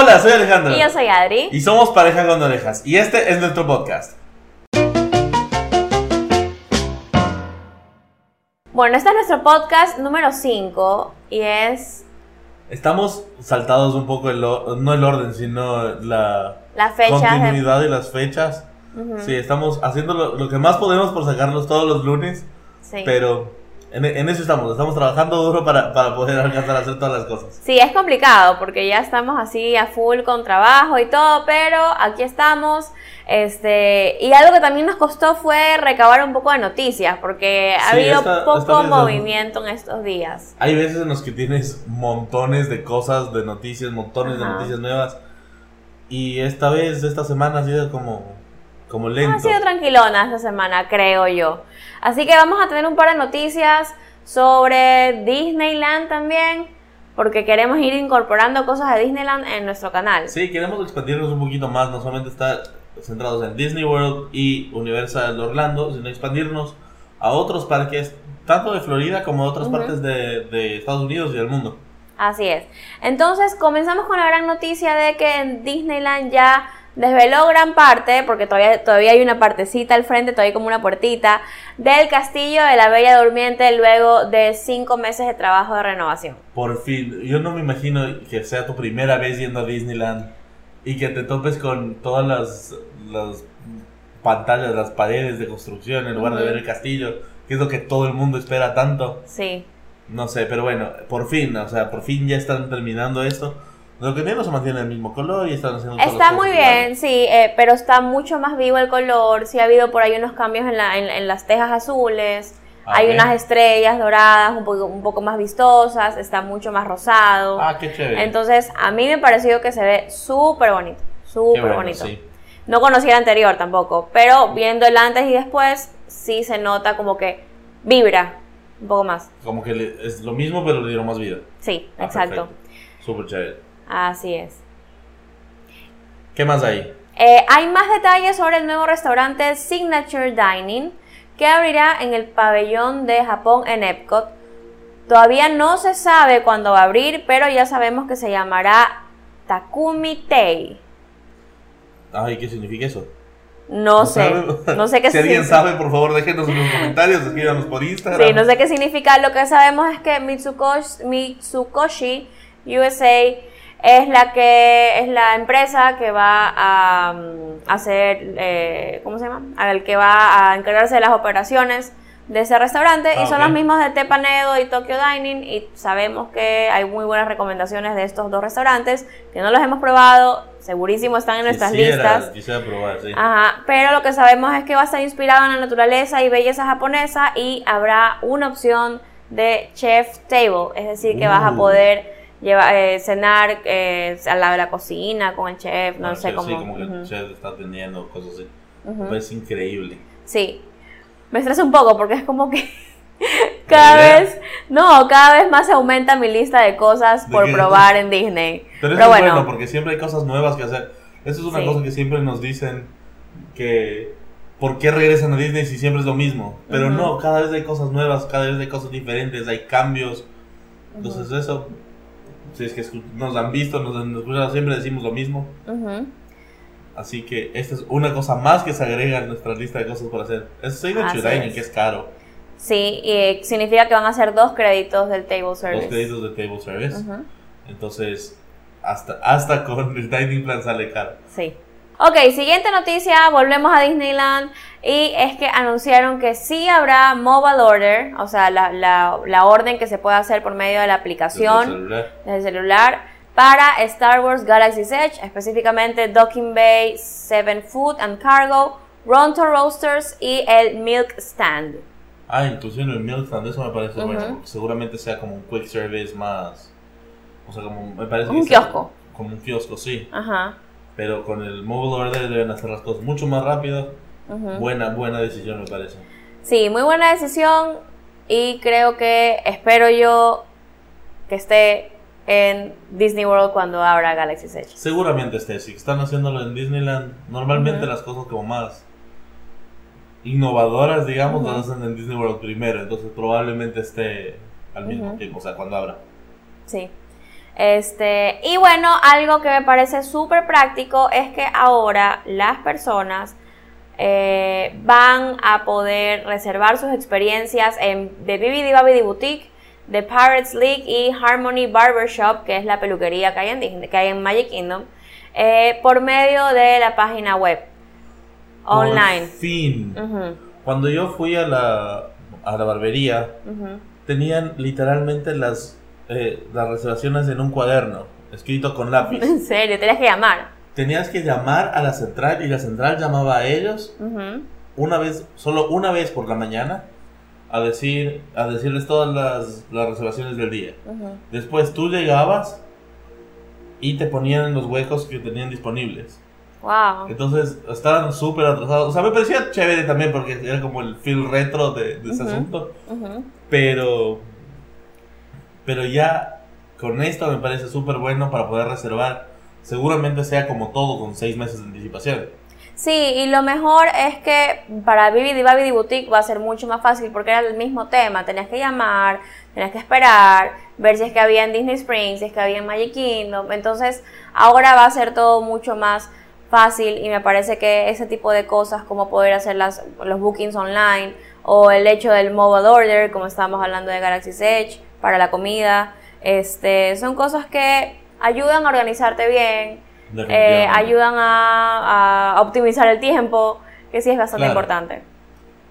Hola, soy Alejandro. Y yo soy Adri. Y somos Pareja con Orejas. Y este es nuestro podcast. Bueno, este es nuestro podcast número 5 y es Estamos saltados un poco, el no el orden, sino la la fecha de... continuidad y las fechas. Ujú, Sí, estamos haciendo lo, lo que más podemos por sacarlos todos los lunes, sí. pero en, en eso estamos. Estamos trabajando duro para, para poder alcanzar a hacer todas las cosas. Sí, es complicado porque ya estamos así a full con trabajo y todo, pero aquí estamos. Este, y algo que también nos costó fue recabar un poco de noticias, porque ha Sí, habido esta- poco esta movimiento en estos días. Hay veces en los que tienes montones de cosas, de noticias, montones de Ajá. noticias nuevas. Y esta vez, esta semana ha sido como, como lento. Ha sido tranquilona esta semana, creo yo. Así que vamos a tener un par de noticias sobre Disneyland también, porque queremos ir incorporando cosas de Disneyland en nuestro canal. Sí, queremos expandirnos un poquito más, no solamente estar centrados en Disney World y Universal Orlando, sino expandirnos a otros parques, tanto de Florida como de otras partes de, de Estados Unidos y del mundo. Así es. Entonces, comenzamos con la gran noticia de que en Disneyland ya desveló gran parte, porque todavía, todavía hay una partecita al frente, todavía hay como una puertita, del castillo de la Bella Durmiente luego de cinco meses de trabajo de renovación. Por fin, yo no me imagino que sea tu primera vez yendo a Disneyland y que te topes con todas las, las pantallas, las paredes de construcción en lugar de Ujú. ver el castillo, que es lo que todo el mundo espera tanto. Sí. No sé, pero bueno, por fin, o sea, por fin ya están terminando esto. Lo que no se mantiene el mismo color y están haciendo Está muy bien, sí, eh, pero está mucho más vivo el color. Sí ha habido por ahí unos cambios en, la- en- en las tejas azules. Ah, hay ok. unas estrellas doradas un poco, un poco más vistosas. Está mucho más rosado. Ah, qué chévere. Entonces, a mí me pareció que se ve súper bonito. Súper bueno, bonito. sí. No conocía el anterior tampoco, pero viendo el antes y después, sí se nota como que vibra un poco más. Como que es lo mismo, pero le dieron más vida. Sí, Ah, exacto. Súper chévere. Así es. ¿Qué más hay? Eh, hay más detalles sobre el nuevo restaurante Signature Dining que abrirá en el pabellón de Japón en Epcot. Todavía no se sabe cuándo va a abrir, pero ya sabemos que se llamará Takumi Tei. Ay, ¿qué significa eso? No, sé, sabe? no sé qué Si alguien significa. sabe, por favor, déjenos en los comentarios, escríbanos por Instagram. Sí, no sé qué significa. Lo que sabemos es que Mitsukoshi, Mitsukoshi USA es la que es la empresa que va a mm, hacer, eh, ¿cómo se llama? Al que va a encargarse de las operaciones de ese restaurante Ah, y son ok. los mismos de Tepanedo y Tokyo Dining y sabemos que hay muy buenas recomendaciones de estos dos restaurantes que no los hemos probado, segurísimo están en nuestras Quisiera- listas. Quisiera probar, sí. Ajá, pero lo que sabemos es que va a estar inspirado en la naturaleza y belleza japonesa y habrá una opción de chef table, es decir, que vas a Uh. poder llevar, eh, cenar eh, al lado de la cocina con el chef, no Ah, sé cómo. Sí, como que ujú, el chef está atendiendo, cosas así. ujú. Es increíble. Sí, me estresa un poco porque es como que cada vez, no, cada vez más aumenta mi lista de cosas ¿De por qué? probar en Disney. Pero eso Pero es bueno, bueno, porque siempre hay cosas nuevas que hacer. Eso es una Sí. cosa que siempre nos dicen que ¿por qué regresan a Disney si siempre es lo mismo? Pero Ujú. no, cada vez hay cosas nuevas, cada vez hay cosas diferentes, hay cambios. Entonces eso, si es que nos han visto, nos han escuchado, siempre decimos lo mismo. Así que esta es una cosa más que se agrega a nuestra lista de cosas por hacer. Es Dining, es. que es caro. sí, y eh, significa que van a ser dos créditos del table service. Los créditos de table service. Entonces, hasta, hasta con el dining plan sale caro. Sí. Ok, siguiente noticia, volvemos a Disneyland y es que anunciaron que sí habrá mobile order, o sea, la, la- la orden que se puede hacer por medio de la Desde el aplicación celular. desde el celular para Star Wars Galaxy's Edge, específicamente Docking Bay, Seven Food and Cargo, Ronto Roasters y el Milk Stand. Ah, inclusive el Milk Stand, eso me parece bueno, Ujú. porque seguramente sea como un quick service más. O sea, como me parece Un que sea kiosco. Como un kiosco, sí. Ajá. Pero con el mobile order deben hacer las cosas mucho más rápido. Buena, buena decisión, me parece. Sí, muy buena decisión y creo que espero yo que esté en Disney World cuando abra Galaxy's Edge. Seguramente esté, si están haciéndolo en Disneyland, normalmente las cosas como más innovadoras, digamos, las hacen en Disney World primero, entonces probablemente esté al mismo tiempo, o sea, cuando abra. Sí. Este, y bueno, algo que me parece súper práctico es que ahora las personas eh, van a poder reservar sus experiencias en The Bibidi Babidi Boutique, The Pirates League y Harmony Barbershop, que es la peluquería que hay en, Disney, que hay en Magic Kingdom, eh, por medio de la página web online. Por fin. Cuando yo fui a la, a la barbería, tenían literalmente las, eh, las reservaciones en un cuaderno, escrito con lápiz. En serio, tenías que llamar. Tenías que llamar a la central y la central llamaba a ellos una vez, solo una vez por la mañana, a decir, a decirles todas las, las reservaciones del día. Después tú llegabas y te ponían en los huecos que tenían disponibles. Wow. Entonces estaban súper atrasados. O sea, me parecía chévere también porque era como el feel retro de, de ese asunto. Pero, pero ya con esto me parece súper bueno para poder reservar. Seguramente sea como todo con seis meses de anticipación. Sí, y lo mejor es que para Bibidi Babidi Boutique va a ser mucho más fácil porque era el mismo tema. Tenías que llamar, tenías que esperar, ver si es que había en Disney Springs, si es que había en Magic Kingdom. Entonces, ahora va a ser todo mucho más fácil y me parece que ese tipo de cosas como poder hacer las, los bookings online o el hecho del mobile order, como estábamos hablando de Galaxy's Edge, para la comida, este, son cosas que ayudan a organizarte bien, eh, ayudan a, a optimizar el tiempo, que sí es bastante Claro. importante.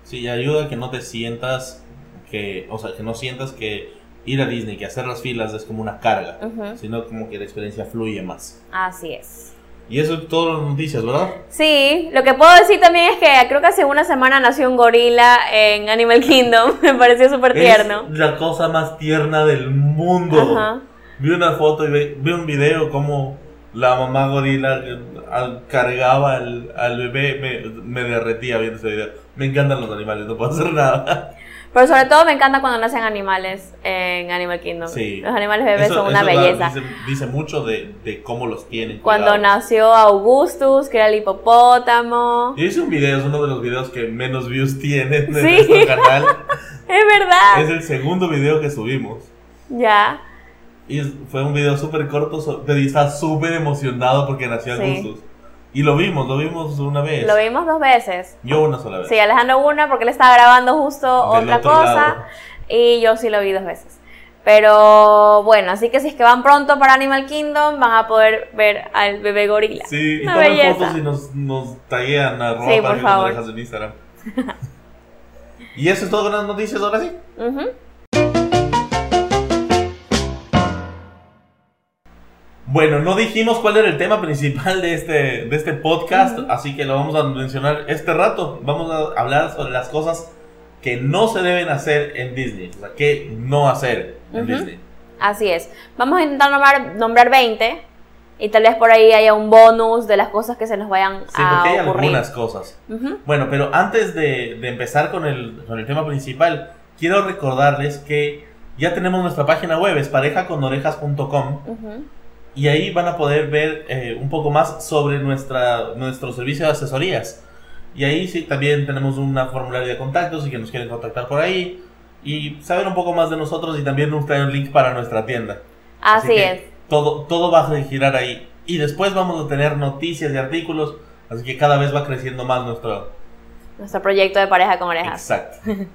Sí, ayuda a que no te sientas que, o sea, que no sientas que ir a Disney, que hacer las filas es como una carga, sino como que la experiencia fluye más. Así es. Y eso es todas las noticias, ¿verdad? Sí, lo que puedo decir también es que creo que hace una semana nació un gorila en Animal Kingdom. Me pareció súper tierno. Es la cosa más tierna del mundo. Ajá. Vi una foto y vi un video como la mamá gorila eh, cargaba al, al bebé. Me, me derretía viendo ese video. Me encantan los animales, no puedo hacer nada. Pero sobre todo me encanta cuando nacen animales en Animal Kingdom. Sí. Los animales bebés Eso- son una da- belleza. Dice, dice mucho de, de cómo los tienen. Cuando cuidados. nació Augustus, que era el hipopótamo. Yo hice un video, es uno de los videos que menos views tiene en Sí. nuestro canal. Es verdad. Es el segundo video que subimos. Ya. Y fue un video súper corto, pero estaba súper emocionado porque nació Sí. Augustus. Y lo vimos, lo vimos una vez. Lo vimos dos veces. Yo una sola vez. Sí, Alejandro una porque él estaba grabando justo Del otra cosa lado. y yo sí lo vi dos veces. Pero bueno, así que si es que van pronto para Animal Kingdom van a poder ver al bebé gorila. Sí, y tomen belleza. fotos y nos, nos taguean a Sí, por favor. en Instagram. y eso es todo con las noticias ahora sí. Ujú. Bueno, no dijimos cuál era el tema principal de este, de este podcast, así que lo vamos a mencionar este rato. Vamos a hablar sobre las cosas que no se deben hacer en Disney, o sea, qué no hacer en. Disney. Así es. Vamos a intentar nombrar, nombrar 20 y tal vez por ahí haya un bonus de las cosas que se nos vayan Sí, a porque hay ocurrir. algunas cosas. Bueno, pero antes de, de empezar con el, con el tema principal, quiero recordarles que ya tenemos nuestra página web, es parejaconorejas.com, Ujú. Y ahí van a poder ver eh, un poco más sobre nuestra, nuestro servicio de asesorías. Y ahí sí también tenemos una formulario de contactos y que nos quieren contactar por ahí y saber un poco más de nosotros y también nos trae un link para nuestra tienda. Así, que es. Todo, todo va a girar ahí. Y después vamos a tener noticias y artículos, así que cada vez va creciendo más nuestro... Nuestro proyecto de pareja con orejas. Exacto.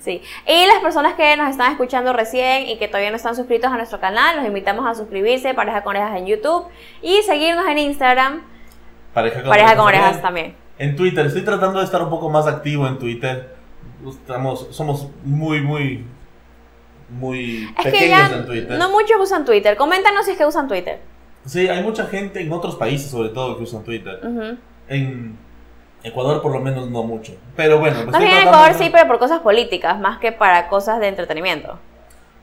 Sí. Y las personas que nos están escuchando recién y que todavía no están suscritos a nuestro canal, los invitamos a suscribirse, Pareja con Orejas en YouTube y seguirnos en Instagram, Pareja con, Pareja con Orejas también. En Twitter, estoy tratando de estar un poco más activo en Twitter. Estamos, somos muy, muy, muy Es que pequeños ya en Twitter. no muchos usan Twitter. Coméntanos si es que usan Twitter. Sí, hay mucha gente en otros países, sobre todo, que usan Twitter. Ujú. En Ecuador, por lo menos, no mucho. Pero bueno, pues Más bien en Ecuador de- sí, pero por cosas políticas, más que para cosas de entretenimiento.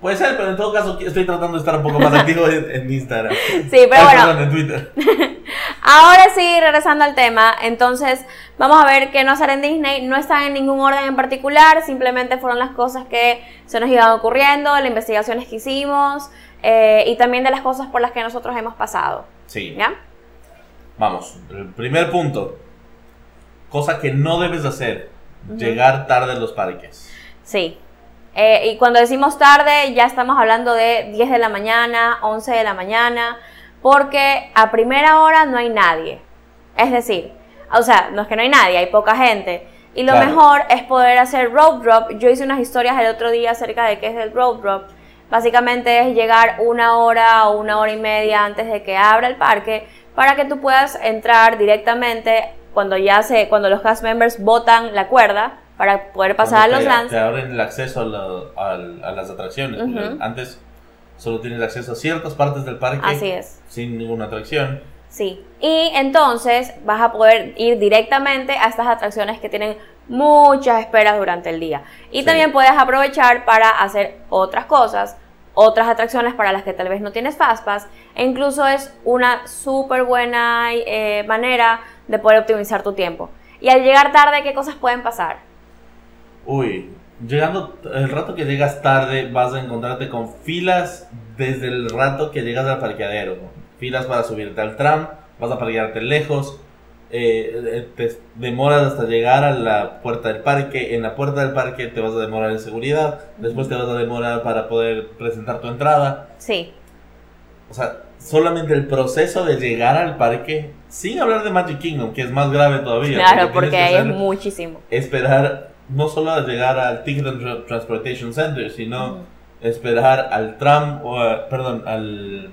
Puede ser, pero en todo caso, estoy tratando de estar un poco más activo en, en Instagram. Sí, pero Ay, bueno, perdón, en Twitter. Ahora sí, regresando al tema, entonces vamos a ver qué no hacer en Disney. No están en ningún orden en particular, simplemente fueron las cosas que se nos iban ocurriendo, las investigaciones que hicimos eh, y también de las cosas por las que nosotros hemos pasado. Sí. ¿Ya? Vamos, el primer punto. Cosa que no debes hacer. Llegar tarde a los parques. Sí. Eh, y cuando decimos tarde, ya estamos hablando de 10 de la mañana, 11 de la mañana, porque a primera hora no hay nadie. Es decir, o sea, no es que no hay nadie, hay poca gente. Y lo Claro. mejor es poder hacer road drop. Yo hice unas historias el otro día acerca de qué es el road drop. Básicamente es llegar una hora o una hora y media antes de que abra el parque para que tú puedas entrar directamente cuando ya se, cuando los cast members botan la cuerda para poder pasar a Cuando los te, lands. Te abren el acceso a, al- a las atracciones. porque Ujú. Antes solo tienes acceso a ciertas partes del parque Así es. sin ninguna atracción. Sí. Y entonces vas a poder ir directamente a estas atracciones que tienen muchas esperas durante el día. Y Sí. también puedes aprovechar para hacer otras cosas, otras atracciones para las que tal vez no tienes Fastpass. E incluso es una súper buena eh, manera de poder optimizar tu tiempo. Y al llegar tarde, ¿qué cosas pueden pasar? Uy, llegando, el rato que llegas tarde vas a encontrarte con filas desde el rato que llegas al parqueadero. Filas para subirte al tram, vas a parquearte lejos, eh, eh, te demoras hasta llegar a la puerta del parque, en la puerta del parque te vas a demorar en seguridad, después te vas a demorar para poder presentar tu entrada. Sí, O sea, solamente el proceso de llegar al parque, sin hablar de Magic Kingdom, que es más grave todavía. claro, porque tienes que ahí es hacer- muchísimo. esperar no solo a llegar al Ticket and Transportation Center, sino esperar al tram o a- perdón, al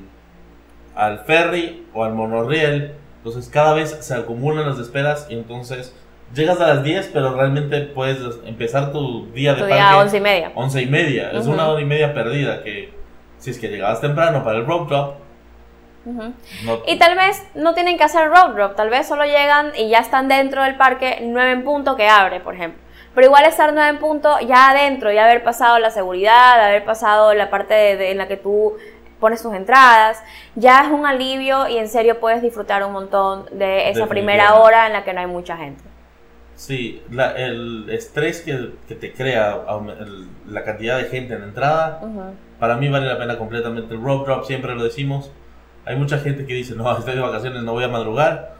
al ferry o al monorriel. Entonces cada vez se acumulan las esperas y entonces llegas a las 10, pero realmente puedes empezar tu día de Tu parque a once y media. 11 y media. Es una hora y media perdida que si es que llegabas temprano para el rope drop, Ujú. no, Y tal vez no tienen que hacer road drop, tal vez solo llegan y ya están dentro del parque 9 en punto que abre, por ejemplo. Pero igual estar 9 en punto ya adentro, ya haber pasado la seguridad, haber pasado la parte de- de- en la que tú pones tus entradas, ya es un alivio y en serio puedes disfrutar un montón de esa primera hora en la que no hay mucha gente. Sí, la- el estrés que, que te crea el- la cantidad de gente en la entrada, Ujú. para mí vale la pena completamente. El rope drop siempre lo decimos. Hay mucha gente que dice, no, estoy de vacaciones, no voy a madrugar.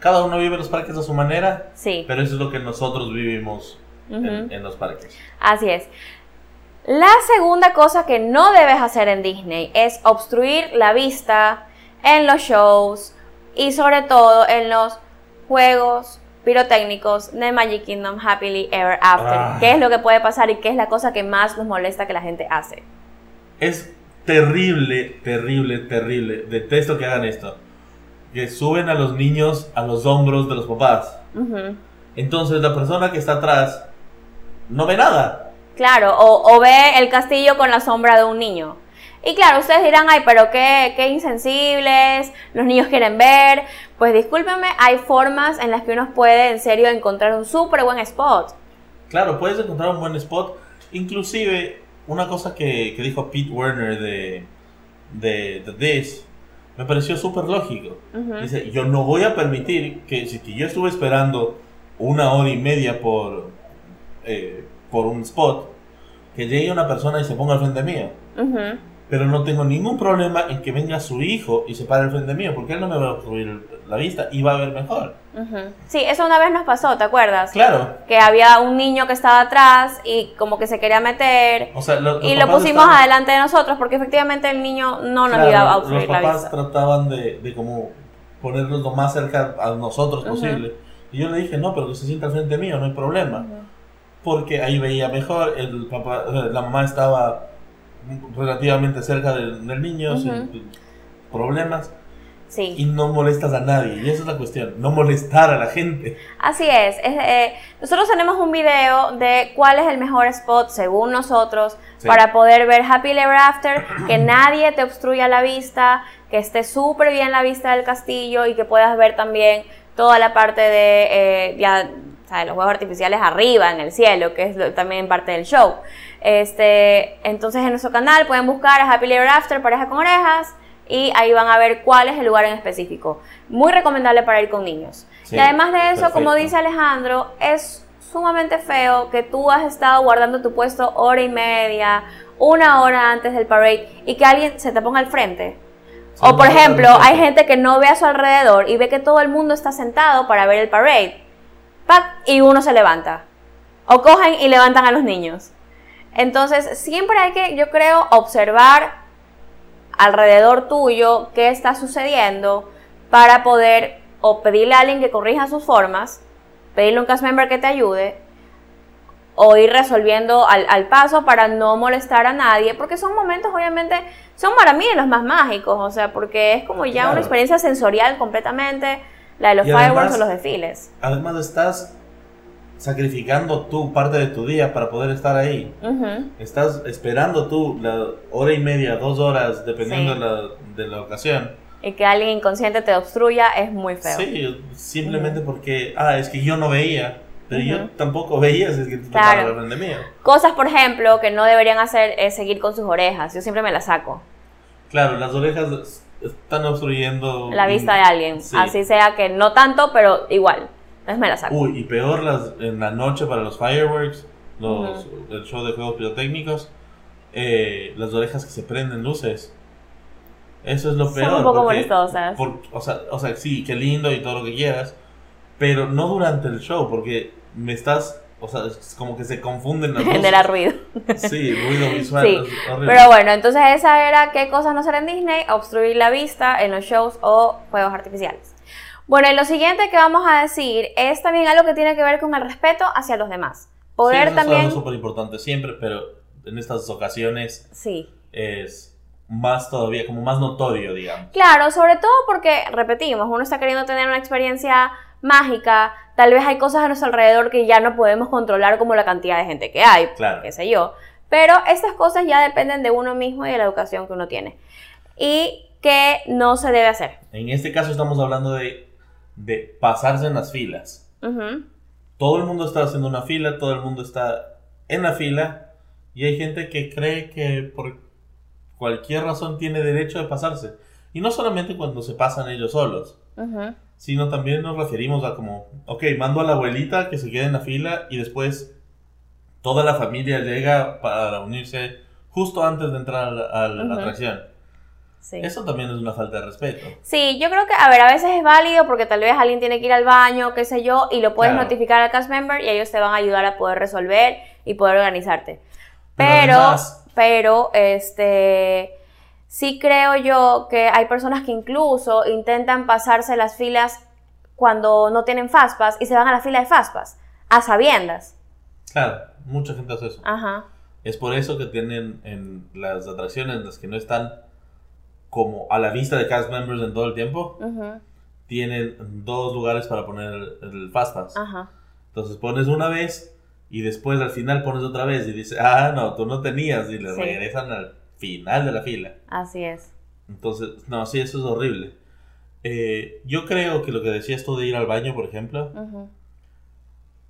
Cada uno vive los parques a su manera, Sí, pero eso es lo que nosotros vivimos en, Ujú. en los parques. así es. La segunda cosa que no debes hacer en Disney es obstruir la vista en los shows y sobre todo en los juegos pirotécnicos de Magic Kingdom Happily Ever After. Ah. ¿Qué es lo que puede pasar y qué es la cosa que más nos molesta que la gente hace? Es terrible, terrible, terrible. Detesto que hagan esto. Que suben a los niños a los hombros de los papás. Entonces la persona que está atrás no ve nada. Claro, o, o ve el castillo con la sombra de un niño. Y claro, ustedes dirán, ay, pero qué, qué insensibles, los niños quieren ver. Pues discúlpenme, hay formas en las que uno puede en serio encontrar un súper buen spot. Claro, puedes encontrar un buen spot. Inclusive, una cosa que, que dijo Pete Werner de, de, de This me pareció súper lógico. Dice, yo no voy a permitir que si que yo estuve esperando una hora y media por, eh, por un spot, que llegue una persona y se ponga al frente mío. Pero no tengo ningún problema en que venga su hijo y se pare al frente mío, porque él no me va a obstruir la vista y va a ver mejor. Sí, eso una vez nos pasó, ¿te acuerdas? Claro. Que había un niño que estaba atrás y como que se quería meter O sea, lo- los y lo papás pusimos estaban- adelante de nosotros porque efectivamente el niño no nos Claro, iba a los obstruir la papás vista. trataban de, de como ponerlos lo más cerca a nosotros posible. Y yo le dije, no, pero que se sienta al frente mío, no hay problema. Porque ahí veía mejor, el papá, la mamá estaba relativamente cerca del, del niño, sin problemas, Sí. y no molestas a nadie. Y esa es la cuestión, no molestar a la gente. Así es. es, eh, nosotros tenemos un video de cuál es el mejor spot según nosotros Sí. para poder ver Happy Ever After, que nadie te obstruya la vista, que esté súper bien la vista del castillo y que puedas ver también toda la parte de eh, ya, de los juegos artificiales arriba en el cielo, que es lo- también parte del show. Este, entonces en nuestro canal pueden buscar a Happy Ever After Pareja con Orejas y ahí van a ver cuál es el lugar en específico. Muy recomendable para ir con niños. Sí, y además de eso, como dice Alejandro, es sumamente feo que tú has estado guardando tu puesto hora y media, una hora antes del parade y que alguien se te ponga al frente. Sí, o por ejemplo, hay gente que no ve a su alrededor y ve que todo el mundo está sentado para ver el parade. ¡Pac! Y uno se levanta. O cogen y levantan a los niños. Entonces, siempre hay que, yo creo, observar alrededor tuyo qué está sucediendo para poder o pedirle a alguien que corrija sus formas, pedirle a un cast member que te ayude o ir resolviendo al, paso para no molestar a nadie, porque son momentos obviamente, son para mí los más mágicos, o sea, porque es como ya una experiencia sensorial completamente, la de los fireworks o los desfiles. Además estás sacrificando tu parte de tu día para poder estar ahí. Estás esperando tú la hora y media, dos horas, dependiendo de, la, de, la, ocasión. Y que alguien inconsciente te obstruya es muy feo. Sí, simplemente porque, ah, es que yo no veía. Pero yo tampoco veía, es que tú claro. de mí. Cosas, por ejemplo, que no deberían hacer es seguir con sus orejas. Yo siempre me las saco. Claro, las orejas están obstruyendo... La vista de alguien. Así sea que no tanto, pero igual. Entonces me la saco. Uy, y peor las, en la noche para los fireworks, los, el show de juegos pirotécnicos, eh, las orejas que se prenden luces. Eso es lo peor. Son un poco molestosas. o, sea, o sea, sí, qué lindo y todo lo que quieras, pero no durante el show, porque me estás o sea, es como que se confunden las. Genera ruido. Sí, ruido visual. Sí. Pero bueno, entonces esa era qué cosas no hacer en Disney, obstruir la vista en los shows o juegos artificiales. Bueno, y lo siguiente que vamos a decir es también algo que tiene que ver con el respeto hacia los demás. Poder sí, también. Es súper importante siempre, pero en estas ocasiones. Sí. Es más todavía, como más notorio, digamos. Claro, sobre todo porque, repetimos, uno está queriendo tener una experiencia mágica, tal vez hay cosas a nuestro alrededor que ya no podemos controlar, como la cantidad de gente que hay, claro. qué sé yo. Pero estas cosas ya dependen de uno mismo y de la educación que uno tiene. Y que no se debe hacer. En este caso estamos hablando de de pasarse en las filas. Todo el mundo está haciendo una fila, todo el mundo está en la fila y hay gente que cree que por cualquier razón tiene derecho de pasarse. Y no solamente cuando se pasan ellos solos, sino también nos referimos a como, ok, mando a la abuelita que se quede en la fila y después toda la familia llega para unirse justo antes de entrar a la atracción. Eso también es una falta de respeto. Sí, yo creo que, a ver, a veces es válido porque tal vez alguien tiene que ir al baño, qué sé yo, y lo puedes notificar al cast member y ellos te van a ayudar a poder resolver y poder organizarte. Pero, pero, este, sí creo yo que hay personas que incluso intentan pasarse las filas cuando no tienen Fastpass y se van a la fila de Fastpass, a sabiendas. Claro, mucha gente hace eso. Ajá. Es por eso que tienen en las atracciones en las que no están como a la vista de cast members en todo el tiempo, tienen dos lugares para poner el, Fastpass. Entonces pones una vez y después al final pones otra vez y dices, ah, no, tú no tenías y le regresan al final de la fila. Así es. Entonces, no, sí, eso es horrible. Eh, yo creo que lo que decías tú de ir al baño, por ejemplo,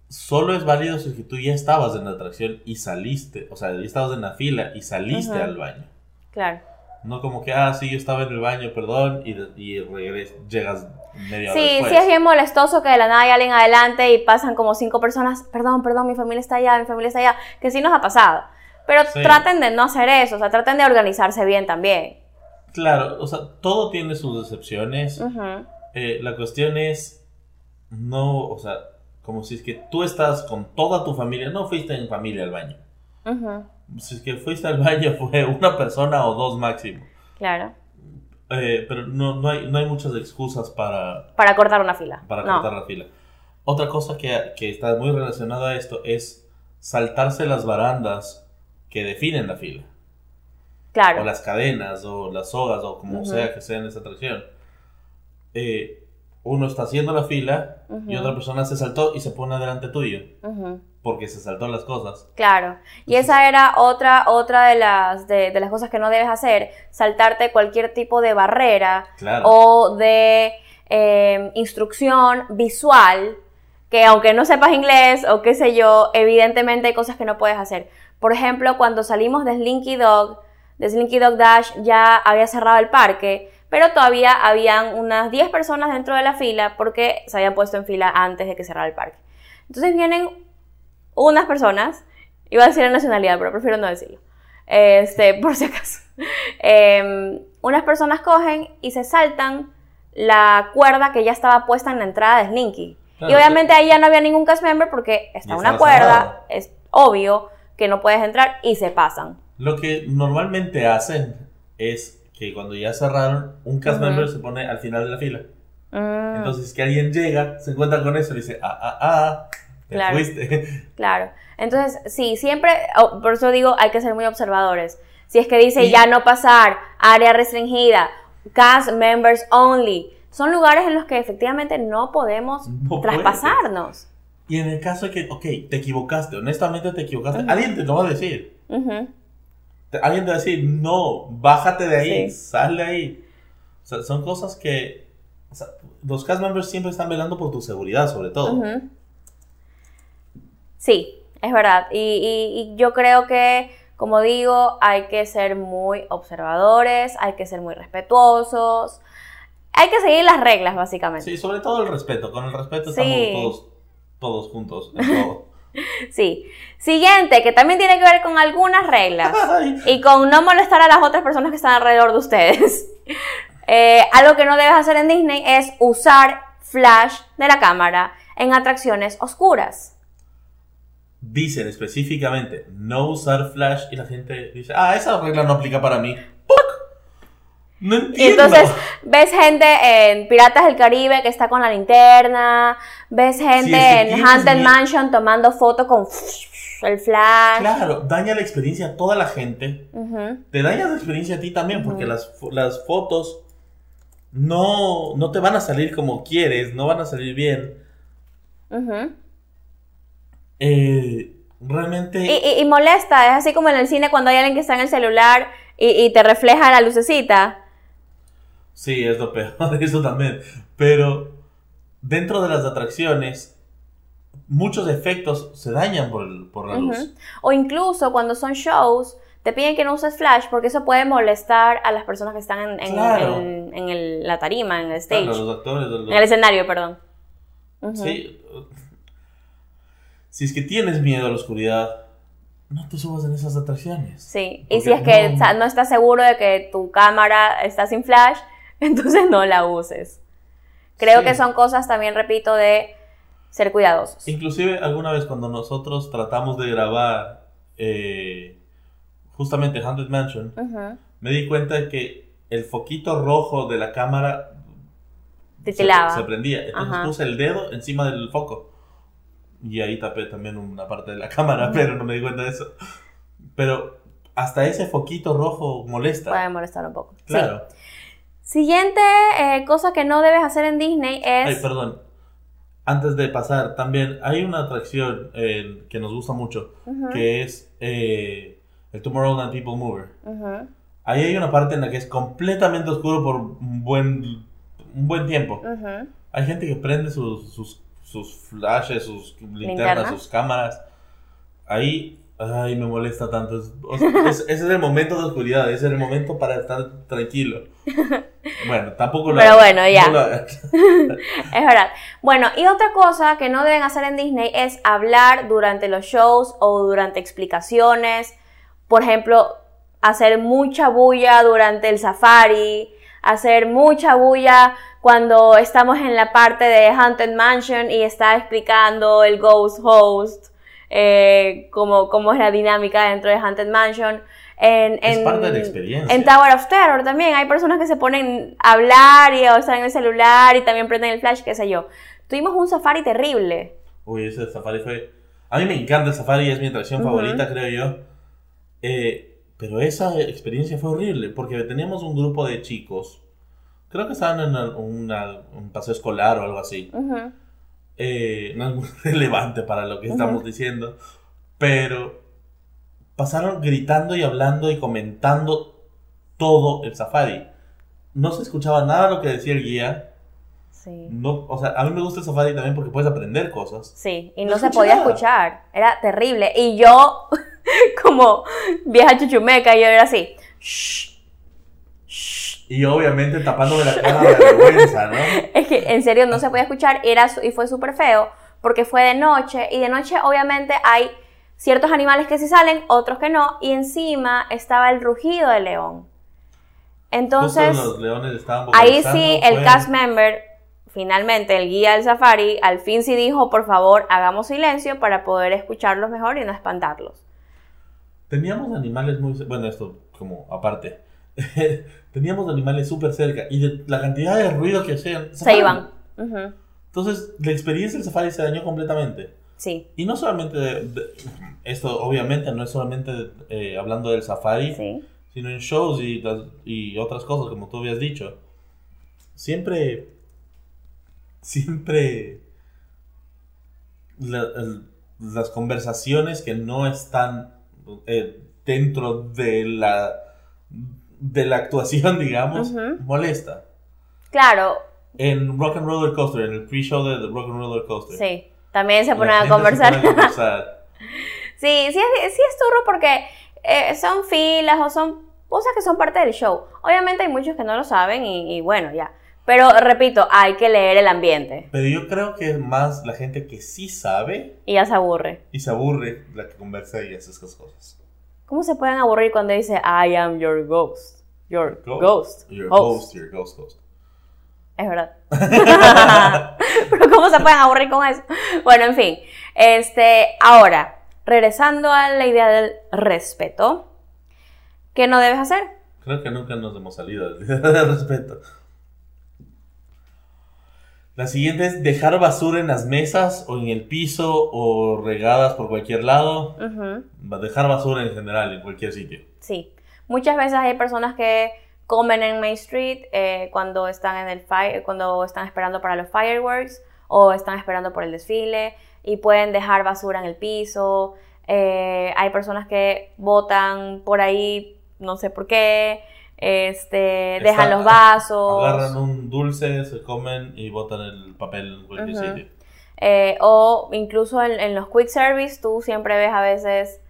solo es válido si tú ya estabas en la atracción y saliste, o sea, ya estabas en la fila y saliste al baño. Claro. No como que, ah, sí, yo estaba en el baño, perdón, y, y llegas media hora Sí, sí es bien molestoso que de la nada hay alguien adelante y pasan como cinco personas, perdón, perdón, mi familia está allá, mi familia está allá, que sí nos ha pasado. Pero traten de no hacer eso, o sea, traten de organizarse bien también. Claro, o sea, todo tiene sus excepciones. Eh, la cuestión es, no, o sea, como si es que tú estás con toda tu familia, no fuiste en familia al baño. Si es que fuiste al baño fue una persona o dos máximo. Claro. Eh, pero no, no, hay, no hay muchas excusas para... Para cortar una fila. Para cortar la fila. Otra cosa que, que está muy relacionada a esto es saltarse las barandas que definen la fila. Claro. O las cadenas, o las sogas, o como sea que sea en esa atracción. Eh, uno está haciendo la fila y otra persona se saltó y se pone delante tuyo porque se saltó las cosas. Claro, y esa era otra, otra de, las, de, las cosas que no debes hacer, saltarte cualquier tipo de barrera o de em, instrucción visual, que aunque no sepas inglés o qué sé yo, evidentemente hay cosas que no puedes hacer. Por ejemplo, cuando salimos de Slinky Dog, de Slinky Dog Dash ya había cerrado el parque, pero todavía habían unas 10 personas dentro de la fila porque se habían puesto en fila antes de que cerrara el parque. Entonces vienen unas personas, iba a decir la nacionalidad, pero prefiero no decirlo, este, por si acaso. Em, unas personas cogen y se saltan la cuerda que ya estaba puesta en la entrada de Slinky. y obviamente ahí ya no había ningún cast member porque está una cuerda, es obvio que no puedes entrar y se pasan. Lo que normalmente hacen es que cuando ya cerraron, un cast Ujú. member se pone al final de la fila. Mm, Entonces, que alguien llega, se encuentra con eso y dice, ah, ah, ah, te Claro. fuiste. claro. Entonces, sí, siempre, oh, por eso digo, hay que ser muy observadores. Si es que dice Y- ya no pasar, área restringida, cast members only, son lugares en los que efectivamente no podemos No traspasarnos. Y en el caso de que, ok, te equivocaste, honestamente te equivocaste, Ujú. alguien te lo va a decir. Ujú. Te- Alguien te va a decir, no, bájate de ahí, Sí. sal de ahí. O sea, son cosas que... o sea, los cast members siempre están velando por tu seguridad, sobre todo. Ujú. Sí, es verdad. Y, y- y yo creo que, como digo, hay que ser muy observadores, hay que ser muy respetuosos, hay que seguir las reglas, básicamente. Sí, sobre todo el respeto. Con el respeto Sí. estamos todos, todos juntos en todo. Sí. Siguiente, que también tiene que ver con algunas reglas Ay, y con no molestar a las otras personas que están alrededor de ustedes. Eh, algo que no debes hacer en Disney es usar flash de la cámara en atracciones oscuras. Dicen específicamente no usar flash y la gente dice, ah, esa regla no aplica para mí. ¡Puc! No entiendo. entonces ves gente en Piratas del Caribe que está con la linterna, ves gente Sí, en Haunted. Mansion tomando foto con el flash. Claro, daña la experiencia a toda la gente. Ujú, Te daña la experiencia a ti también porque Ujú. las, fo- las fotos no, no te van a salir como quieres, no van a salir bien. ujú. Eh, realmente... Y, y- y molesta, es así como en el cine cuando hay alguien que está en el celular y, y te refleja la lucecita. Sí, es lo peor de eso también. Pero dentro de las atracciones, muchos efectos se dañan por, por la luz. O incluso cuando son shows, te piden que no uses flash porque eso puede molestar a las personas que están en, en- Claro. en- en el- la tarima, en el stage, Claro, los actores, los- en el escenario, perdón. Ujú. Sí. Si es que tienes miedo a la oscuridad, no te subas en esas atracciones. Sí, y si es que no- no estás seguro de que tu cámara está sin flash, entonces no la uses. Creo Sí. que son cosas también, repito, de ser cuidadosos. Inclusive alguna vez cuando nosotros tratamos de grabar eh, justamente Haunted Mansion, Ujú. me di cuenta de que el foquito rojo de la cámara se, se prendía. Entonces Ajá. puse el dedo encima del foco. Y ahí tapé también una parte de la cámara, pero no me di cuenta de eso. Pero hasta ese foquito rojo molesta. Puede molestar un poco. Sí. claro. Siguiente eh, cosa que no debes hacer en Disney es... Ay, perdón. Antes de pasar, también hay una atracción eh, que nos gusta mucho, Ujú, que es eh, el Tomorrowland People Mover. ujú, Ahí hay una parte en la que es completamente oscuro por un buen, un buen tiempo. ujú. Hay gente que prende sus, sus, sus flashes, sus linternas, Linterna. sus cámaras. Ahí, ay, me molesta tanto. Es- es- ese es el momento de oscuridad, ese es el momento para estar tranquilo. Bueno, tampoco lo Pero hagan, bueno, ya. no. Es verdad. Bueno, y otra cosa que no deben hacer en Disney es hablar durante los shows o durante explicaciones. Por ejemplo, hacer mucha bulla durante el safari, hacer mucha bulla cuando estamos en la parte de Haunted Mansion y está explicando el Ghost Host eh, cómo, cómo es la dinámica dentro de Haunted Mansion. En, Es en- parte de la experiencia. En Tower of Terror también hay personas que se ponen a hablar y o están en el celular y también prenden el flash, qué sé yo. Tuvimos un safari terrible. Uy, ese safari fue... A mí me encanta el safari, es mi atracción favorita, creo yo. Eh, pero esa experiencia fue horrible, porque teníamos un grupo de chicos, creo que estaban en una- una- un paseo escolar o algo así. Eh, no es muy relevante para lo que estamos diciendo, pero pasaron gritando y hablando y comentando todo el safari. No se escuchaba nada de lo que decía el guía. Sí. No, o sea, a mí me gusta el safari también porque puedes aprender cosas. Sí, y No no, se podía nada. escuchar. Era terrible. Y yo, como vieja chuchumeca, yo era así. "Shh, shh". Y obviamente tapándome la cara de vergüenza, ¿no? Es que en serio no se podía escuchar y, era, y fue súper feo porque fue de noche y de noche obviamente hay ciertos animales que sí salen, otros que no, y encima estaba el rugido del león. Entonces, los leones estaban ahí sí el cast member, finalmente el guía del safari, al fin sí dijo, por favor, hagamos silencio para poder escucharlos mejor y no espantarlos. Teníamos animales muy... Bueno, esto como aparte. Teníamos animales súper cerca y de la cantidad de ruido que hacían... Se iban. Ujú. Entonces, la experiencia del safari se dañó completamente. Sí, Y no solamente... de- de- esto obviamente no es solamente eh, hablando del safari, sí. sino en shows y, las- y otras cosas, como tú habías dicho. Siempre, siempre la- el- las conversaciones que no están eh, dentro de la, de la actuación, digamos, molesta. Claro, En Rock and Roller Coaster, en el pre-show de The Rock and Roller Coaster. sí. También se ponen a gente se conversar. pone a conversar. Sí, sí, es, sí es turro porque eh, son filas o son cosas que son parte del show. Obviamente hay muchos que no lo saben y, y bueno, ya. Pero repito, hay que leer el ambiente Pero yo creo que es más la gente que sí sabe y ya se aburre. y se aburre la que conversa y hace esas cosas. ¿Cómo se pueden aburrir cuando dice I am your ghost? Your ghost. Your host. ghost, your ghost host. Es verdad. Pero ¿cómo se pueden aburrir con eso? Bueno, en fin. Este, ahora, regresando a la idea del respeto, ¿qué no debes hacer? Creo que nunca nos hemos salido del del respeto. La siguiente es dejar basura en las mesas o en el piso o regadas por cualquier lado. Dejar basura en general en cualquier sitio. Sí. Muchas veces hay personas que comen en Main Street eh, cuando están en el fire, cuando están esperando para los fireworks o están esperando por el desfile y pueden dejar basura en el piso. Eh, hay personas que botan por ahí, no sé por qué, este, dejan los vasos. Agarran un dulce, se comen y botan el papel en cualquier Ujú. sitio. Eh, o incluso en, en los quick service, tú siempre ves a veces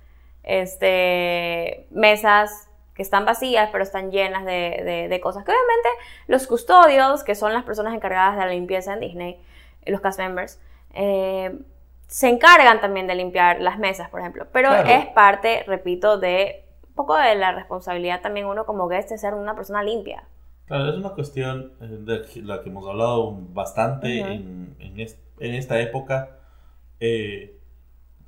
este, mesas que están vacías, pero están llenas de, de- de cosas. Que obviamente los custodios, que son las personas encargadas de la limpieza en Disney, los cast members, eh, se encargan también de limpiar las mesas, por ejemplo. Pero Claro. es parte, repito, de un poco de la responsabilidad también uno como guest de ser una persona limpia. Claro, es una cuestión eh, de la que hemos hablado bastante Ujú. en, en es- en esta época. Eh,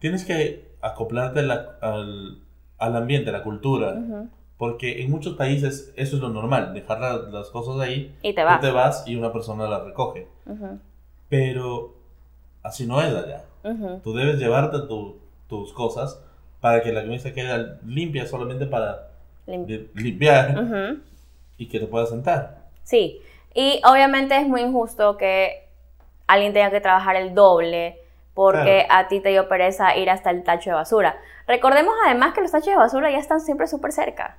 tienes que acoplarte la- al, al ambiente, a la cultura, Ujú. porque en muchos países eso es lo normal, dejar la- las cosas ahí, Y te tú vas. te vas y una persona las recoge. Ujú, Pero así no es allá. Tú debes llevarte tu- tus cosas para que la mesa quede limpia solamente para Lim- li- limpiar y que te puedas sentar. Sí, y obviamente es muy injusto que alguien tenga que trabajar el doble porque Claro. a ti te dio pereza ir hasta el tacho de basura. Recordemos además que los tachos de basura ya están siempre súper cerca.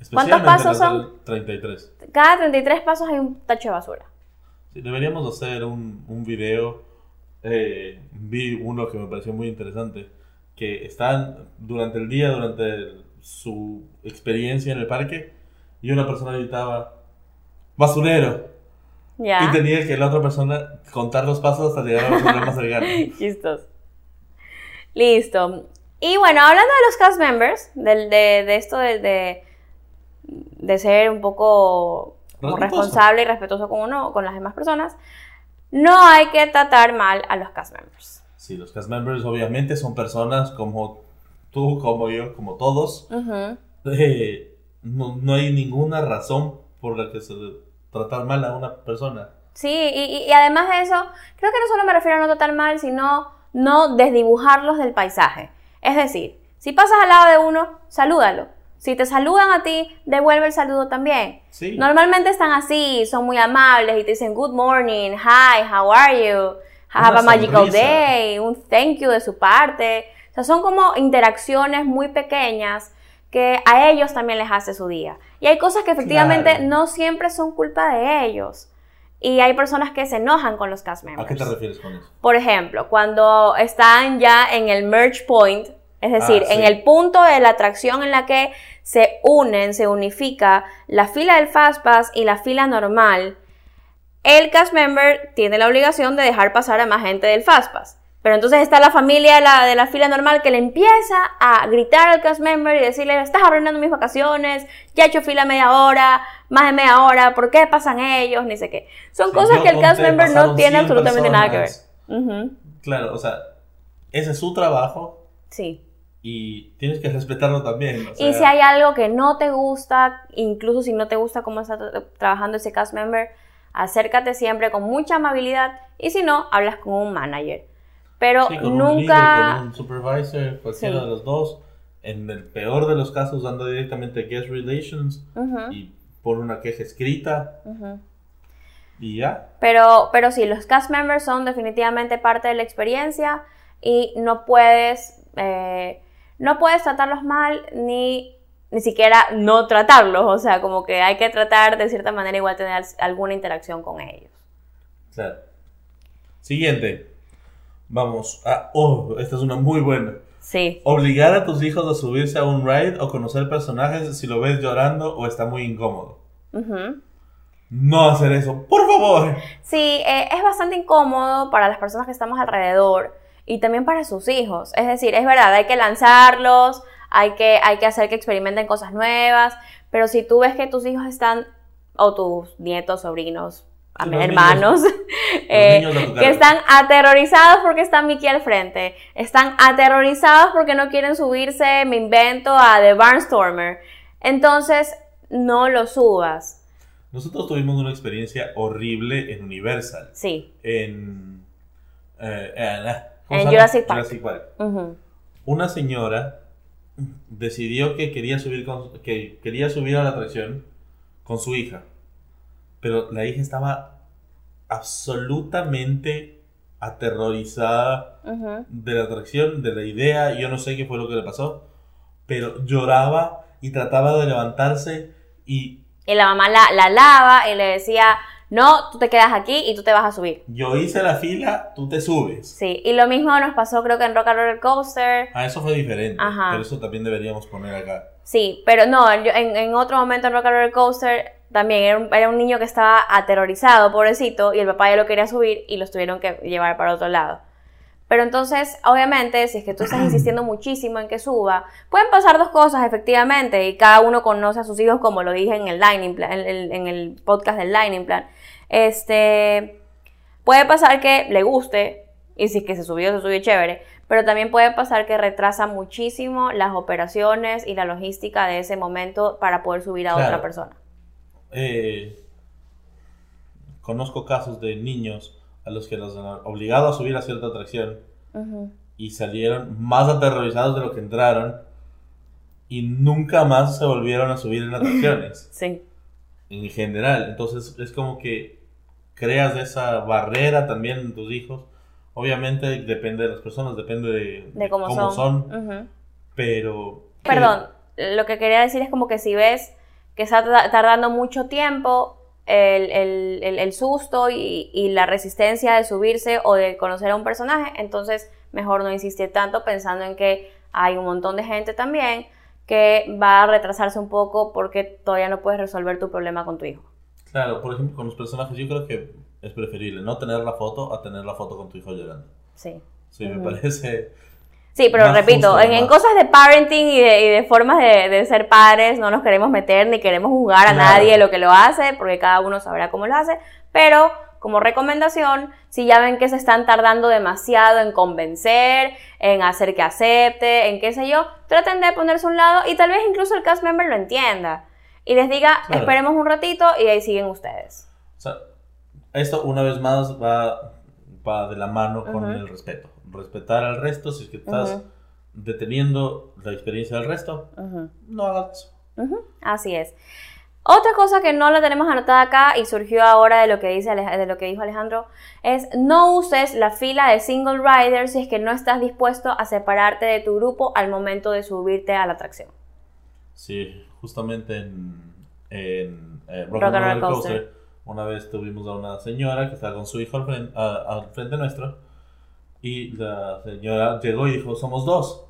Especialmente pasos son? del 33. Cada 33 pasos hay un tacho de basura. Sí, deberíamos hacer un, un video. eh, vi uno que me pareció muy interesante. Que están durante el día, durante el- su experiencia en el parque, y una persona gritaba: ¡Basurero! Ya. Y tenía que la otra persona contar los pasos hasta llegar a la basura más cercana. Chistos. Listo. Y bueno, hablando de los cast members, del, de, de esto de, de, de ser un poco responsable y respetuoso con uno, con las demás personas, no hay que tratar mal a los cast members. Sí, los cast members obviamente son personas como tú, como yo, como todos. Eh, no, no hay ninguna razón por la que se tratar mal a una persona. Sí, y, y- y además de eso, creo que no solo me refiero a no tratar mal, sino no desdibujarlos del paisaje. Es decir, si pasas al lado de uno, salúdalo. Si te saludan a ti, devuelve el saludo también. Sí. Normalmente están así, son muy amables y te dicen good morning, hi, how are you, have a magical sonrisa. day, un thank you de su parte. O sea, son como interacciones muy pequeñas que a ellos también les hace su día. Y hay cosas que efectivamente Claro. no siempre son culpa de ellos. Y hay personas que se enojan con los cast members. ¿A qué te refieres con eso? Por ejemplo, cuando están ya en el merge point, es decir, Ah, sí. en el punto de la atracción en la que se unen, se unifica la fila del Fastpass y la fila normal, el cast member tiene la obligación de dejar pasar a más gente del Fastpass. Pero entonces está la familia de la, de la fila normal que le empieza a gritar al cast member y decirle, estás arruinando mis vacaciones, ya he hecho fila media hora, más de media hora, ¿por qué pasan ellos? Ni sé qué. Son Sí, cosas que el cast member no tiene 100 absolutamente nada que ver. personas. Claro, o sea, ese es su trabajo Sí. y tienes que respetarlo también. o y si hay algo que no te gusta, incluso si no te gusta cómo está tra- trabajando ese cast member, acércate siempre con mucha amabilidad y si no, hablas con un manager. Pero sí, con un nunca... líder, con un supervisor, cualquiera Sí. de los dos. En el peor de los casos, dando directamente guest relations y por una queja escrita y ya. Pero, pero sí, los cast members son definitivamente parte de la experiencia y no puedes, eh, no puedes tratarlos mal ni, ni siquiera no tratarlos. O sea, como que hay que tratar de cierta manera igual tener alguna interacción con ellos. Claro. Siguiente. Vamos. a oh, esta es una muy buena. Sí, Obligar a tus hijos a subirse a un ride o conocer personajes si lo ves llorando o está muy incómodo. Ujú. No hacer eso, por favor. sí, eh, es bastante incómodo para las personas que estamos alrededor y también para sus hijos. Es decir, es verdad, hay que lanzarlos, hay que, hay que hacer que experimenten cosas nuevas, pero si tú ves que tus hijos están, o tus nietos, sobrinos, am- los hermanos, eh, niños que están aterrorizados porque está Mickey al frente, están aterrorizados porque no quieren subirse, me invento, a The Barnstormer, entonces no lo subas. Nosotros tuvimos una experiencia horrible en Universal. Sí. En. eh, en, ah, ¿cómo En? Jurassic Park. Jurassic Park. Ujú. Una señora decidió que quería subir con- que quería subir a la atracción con su hija. Pero la hija estaba absolutamente aterrorizada de la atracción, de la idea, yo no sé qué fue lo que le pasó, pero lloraba y trataba de levantarse y Y la mamá la, la lava y le decía, no, tú te quedas aquí y tú te vas a subir. yo hice la fila, tú te subes. Sí, y lo mismo nos pasó creo que en Rock and Roller Coaster. Ah, eso fue diferente, Ajá. pero eso también deberíamos poner acá. Sí, pero no, yo- en, en otro momento en Rock and Roller Coaster también era un, era un niño que estaba aterrorizado, pobrecito, y el papá ya lo quería subir y los tuvieron que llevar para otro lado. Pero entonces, obviamente, si es que tú estás insistiendo muchísimo en que suba, pueden pasar dos cosas, efectivamente, y cada uno conoce a sus hijos, como lo dije en el Lightning Plan, en el, en el podcast del Lightning Plan. Este, puede pasar que le guste, y si es que se subió, se subió chévere, pero también puede pasar que retrasa muchísimo las operaciones y la logística de ese momento para poder subir a Claro. otra persona. Eh, conozco casos de niños a los que los han obligado a subir a cierta atracción Ujú. y salieron más aterrorizados de lo que entraron y nunca más se volvieron a subir en atracciones Sí, en general. Entonces es como que creas esa barrera también en tus hijos. Obviamente depende de las personas, depende de, de cómo, cómo son. pero... Perdón, lo que quería decir es como que si ves que está ta- tardando mucho tiempo el, el- el- el susto y, y la resistencia de subirse o de conocer a un personaje, entonces mejor no insistir tanto pensando en que hay un montón de gente también que va a retrasarse un poco porque todavía no puedes resolver tu problema con tu hijo. Claro, por ejemplo, con los personajes yo creo que es preferible no tener la foto a tener la foto con tu hijo llorando. Sí. Sí, me parece... Sí, pero repito, justo, en, en cosas de parenting y de, y de formas de, de ser padres no nos queremos meter ni queremos juzgar a Claro. nadie lo que lo hace, porque cada uno sabrá cómo lo hace, pero como recomendación, si ya ven que se están tardando demasiado en convencer, en hacer que acepte, en qué sé yo, traten de ponerse a un lado y tal vez incluso el cast member lo entienda y les diga, Claro. esperemos un ratito y ahí siguen ustedes. O sea, esto una vez más va, va de la mano con el respeto. Respetar al resto, si es que estás deteniendo la experiencia del resto, Ujú. no hagas eso. Así es. Otra cosa que no la tenemos anotada acá y surgió ahora de lo que dice de lo que dijo Alejandro es no uses la fila de single rider si es que no estás dispuesto a separarte de tu grupo al momento de subirte a la atracción. Sí, justamente en, en eh, Rock, Rock and Roller Coaster, una vez tuvimos a una señora que estaba con su hijo al frente, al frente nuestro y la señora llegó y dijo, somos dos.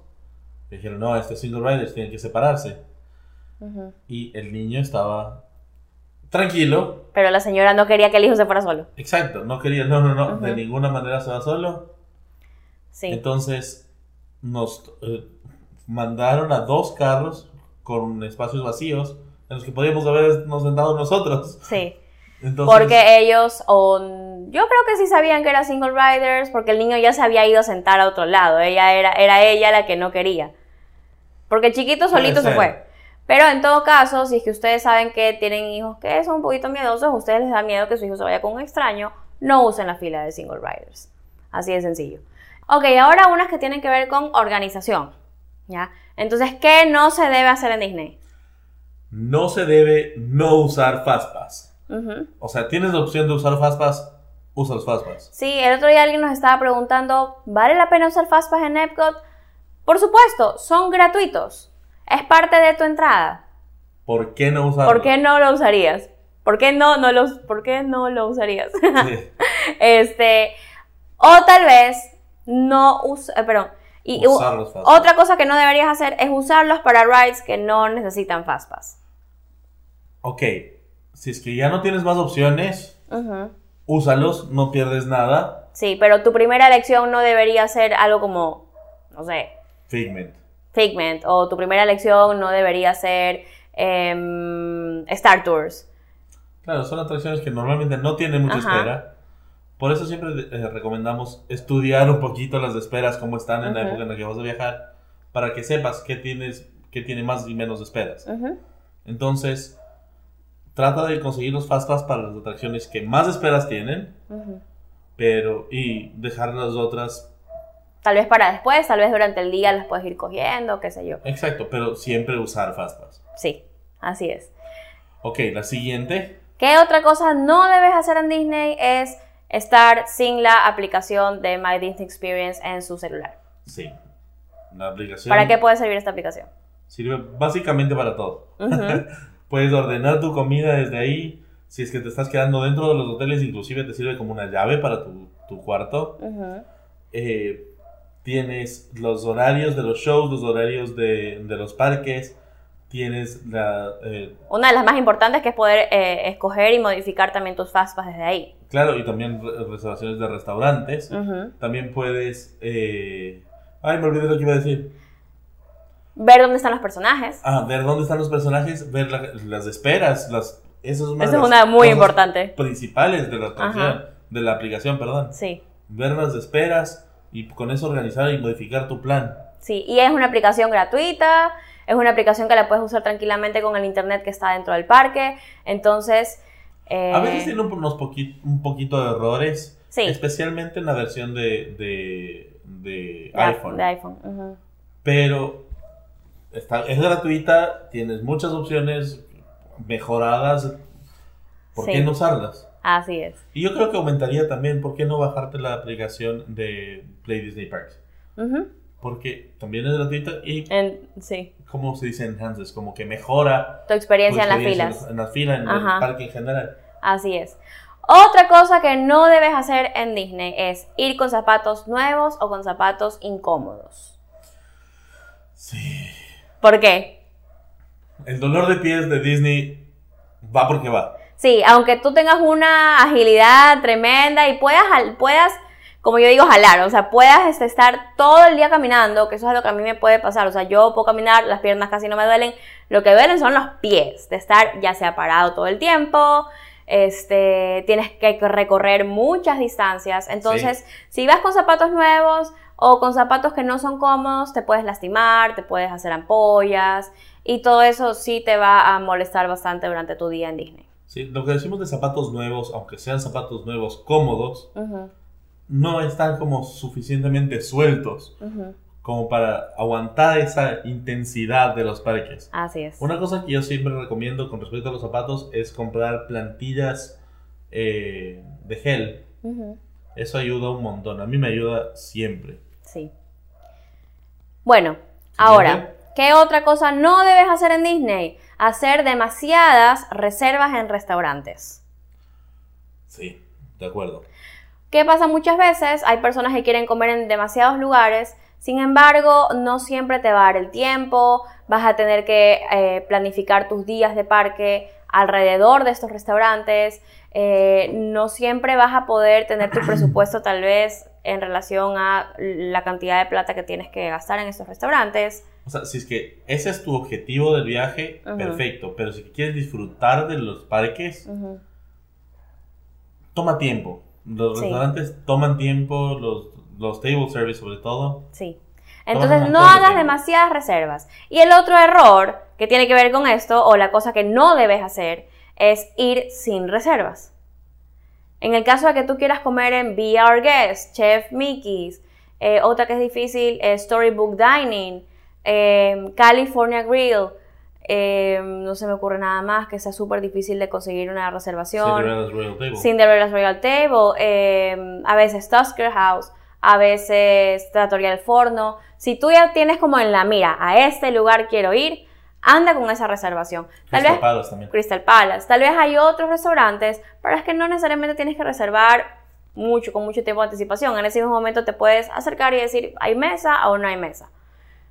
Le dijeron, no, este single riders tienen que separarse. Y el niño estaba tranquilo, Pero la señora no quería que el hijo se fuera solo. Exacto, no quería, no, no, no, de ninguna manera se va solo. Sí. Entonces nos eh, mandaron a dos carros con espacios vacíos en los que podíamos habernos sentado nosotros. Sí. Entonces, Porque ellos, o yo creo que sí sabían que era single riders, porque el niño ya se había ido a sentar a otro lado. Ella era, era ella la que no quería. Porque chiquito solito se fue. Pero en todo caso, si es que ustedes saben que tienen hijos que son un poquito miedosos, a ustedes les da miedo que su hijo se vaya con un extraño, no usen la fila de single riders. Así de sencillo. Ok, ahora unas que tienen que ver con organización. ¿Ya? Entonces, ¿qué no se debe hacer en Disney? No se debe no usar Fastpass. O sea, tienes la opción de usar Fastpass, usa los Fastpass. Sí, el otro día alguien nos estaba preguntando, ¿vale la pena usar Fastpass en Epcot? Por supuesto, son gratuitos. Es parte de tu entrada. ¿Por qué no usarlo? ¿Por qué no lo usarías? ¿Por qué no, no lo, ¿por qué no lo usarías? Sí. este, o tal vez no usar, perdón. Y Usar los Fastpass. otra cosa que no deberías hacer es usarlos para rides que no necesitan Fastpass. Ok, si es que ya no tienes más opciones, úsalos, no pierdes nada. Sí, pero tu primera elección no debería ser algo como, no sé, Figment. Figment, o tu primera elección no debería ser em, Star Tours. Claro, son atracciones que normalmente no tienen mucha Ajá. espera. Por eso siempre eh, recomendamos estudiar un poquito las esperas, cómo están en la Ujú. época en la que vas a viajar, para que sepas qué tienes, qué tiene más y menos esperas. Ujú. Entonces, trata de conseguir los fastpass para las atracciones que más esperas tienen, Ujú. pero y dejar las otras. Tal vez para después, tal vez durante el día las puedes ir cogiendo, qué sé yo. Exacto, pero siempre usar fastpass. Sí, así es. Ok, la siguiente. ¿Qué otra cosa no debes hacer en Disney? Es estar sin la aplicación de My Disney Experience en su celular. Sí. La aplicación ¿Para qué puede servir esta aplicación? sirve básicamente para todo. Puedes ordenar tu comida desde ahí. Si es que te estás quedando dentro de los hoteles, inclusive te sirve como una llave para tu, tu cuarto. Eh, tienes los horarios de los shows, los horarios de, de los parques. Tienes la... eh, Una de las más importantes que es poder eh, escoger y modificar también tus fastpass desde ahí. claro, y también re- reservaciones de restaurantes. Ujú. También puedes... eh, ay, me olvidé lo que iba a decir. Ver dónde están los personajes. Ah, ver dónde están los personajes, ver la- las esperas. Las, esa es una, de es una muy importante. principales de la Ajá. de la aplicación, perdón. Sí. ver las esperas y con eso organizar y modificar tu plan. Sí, y es una aplicación gratuita, es una aplicación que la puedes usar tranquilamente con el internet que está dentro del parque. Entonces, eh, A veces tiene un- unos poqui- un poquito de errores, Sí. especialmente en la versión de, de, de de, iPhone. de iPhone. ujú. Pero está, es gratuita, tienes muchas opciones mejoradas. ¿Por Sí. qué no usarlas? Así es. Y yo creo que aumentaría también, ¿por qué no bajarte la aplicación de Play Disney Parks? Ujú. Porque también es gratuita y, En- sí, como se dice, enhances, como que mejora tu experiencia tu en las filas. En la fila, en Ajá. el parque en general. Así es. Otra cosa que no debes hacer en Disney es ir con zapatos nuevos o con zapatos incómodos. Sí. ¿Por qué? El dolor de pies de Disney va porque va. Sí, aunque tú tengas una agilidad tremenda y puedas, puedas como yo digo, jalar, o sea, puedas este, estar todo el día caminando, que eso es lo que a mí me puede pasar, o sea, yo puedo caminar, las piernas casi no me duelen, lo que duelen son los pies, de estar ya sea parado todo el tiempo, este, tienes que recorrer muchas distancias, entonces, si vas con zapatos nuevos o con zapatos que no son cómodos, te puedes lastimar, te puedes hacer ampollas, y todo eso sí te va a molestar bastante durante tu día en Disney. Sí, lo que decimos de zapatos nuevos, aunque sean zapatos nuevos cómodos, Ujú, no están como suficientemente sueltos como para aguantar esa intensidad de los parques. Así es. Una cosa que yo siempre recomiendo con respecto a los zapatos es comprar plantillas eh, de gel. Eso ayuda un montón. A mí me ayuda siempre. Sí. Bueno, ahora, ¿qué otra cosa no debes hacer en Disney? Hacer demasiadas reservas en restaurantes. Sí, de acuerdo. ¿Qué pasa muchas veces? Hay personas que quieren comer en demasiados lugares, sin embargo, no siempre te va a dar el tiempo, vas a tener que eh, planificar tus días de parque alrededor de estos restaurantes, eh, no siempre vas a poder tener tu presupuesto tal vez en relación a la cantidad de plata que tienes que gastar en estos restaurantes. O sea, si es que ese es tu objetivo del viaje, perfecto. Pero si quieres disfrutar de los parques, toma tiempo. Los Sí. restaurantes toman tiempo, los, los table service sobre todo. Sí. Entonces no hagas demasiadas reservas. Y el otro error que tiene que ver con esto, o la cosa que no debes hacer, es ir sin reservas. En el caso de que tú quieras comer en Be Our Guest, Chef Mickey's, eh, otra que es difícil es Storybook Dining, eh, California Grill, eh, no se me ocurre nada más que sea súper difícil de conseguir una reservación. Cinderella's Royal Table. Cinderella's Royal Table, eh, a veces Tusker House, a veces Trattoria del Forno. Si tú ya tienes como en la mira, a este lugar quiero ir, anda con esa reservación. Tal Crystal vez Palace también. Crystal Palace. Tal vez hay otros restaurantes para los que no necesariamente tienes que reservar mucho, con mucho tiempo de anticipación. En ese mismo momento te puedes acercar y decir, ¿hay mesa o no hay mesa?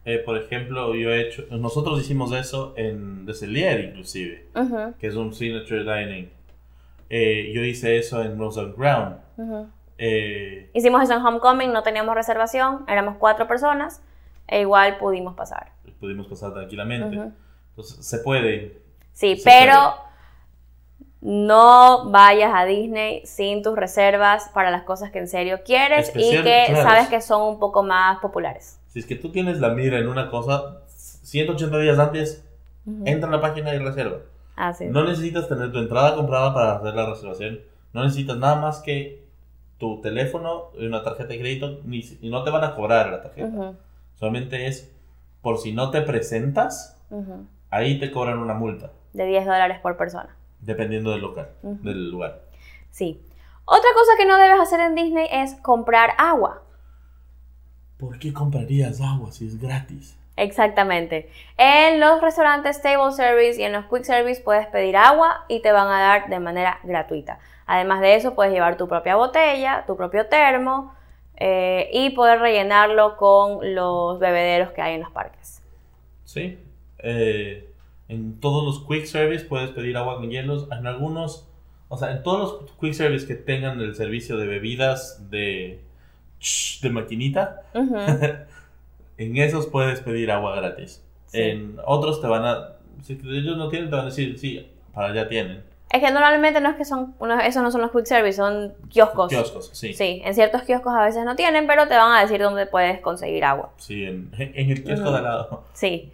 Eh, por ejemplo, yo he hecho, nosotros hicimos eso en Deselier inclusive, Ujú, que es un signature dining. Eh, yo hice eso en Rose Ground. ujú. Eh, Hicimos eso en Homecoming, no teníamos reservación, éramos cuatro personas e igual pudimos pasar. pudimos pasar tranquilamente. Ujú. Entonces, se puede. Sí, Se pero no vayas a Disney sin tus reservas para las cosas que en serio quieres Especial- y que claro. sabes que son un poco más populares. Si es que tú tienes la mira en una cosa, 180 días antes, entra a la página y reserva. Así es. No necesitas tener tu entrada comprada para hacer la reservación. No necesitas nada más que tu teléfono y una tarjeta de crédito ni y no te van a cobrar la tarjeta. Solamente es por si no te presentas, ahí te cobran una multa, De 10 dólares por persona. dependiendo del local, del lugar. Sí. Otra cosa que no debes hacer en Disney es comprar agua. ¿Por qué comprarías agua si es gratis? Exactamente. En los restaurantes table service y en los quick service puedes pedir agua y te van a dar de manera gratuita. Además de eso, puedes llevar tu propia botella, tu propio termo eh, y poder rellenarlo con los bebederos que hay en los parques. Sí. Eh, en todos los quick service puedes pedir agua con hielos. En algunos, o sea, en todos los quick service que tengan el servicio de bebidas de, de maquinita, Ujú. en esos puedes pedir agua gratis. Sí. En otros te van a, si ellos no tienen, te van a decir, sí, para allá tienen. Es que normalmente no es que son, no, esos no son los quick service, son kioscos. Kioscos, sí. Sí, en ciertos kioscos a veces no tienen, pero te van a decir dónde puedes conseguir agua. Sí, en, en el kiosco Ujú. de al lado. Sí.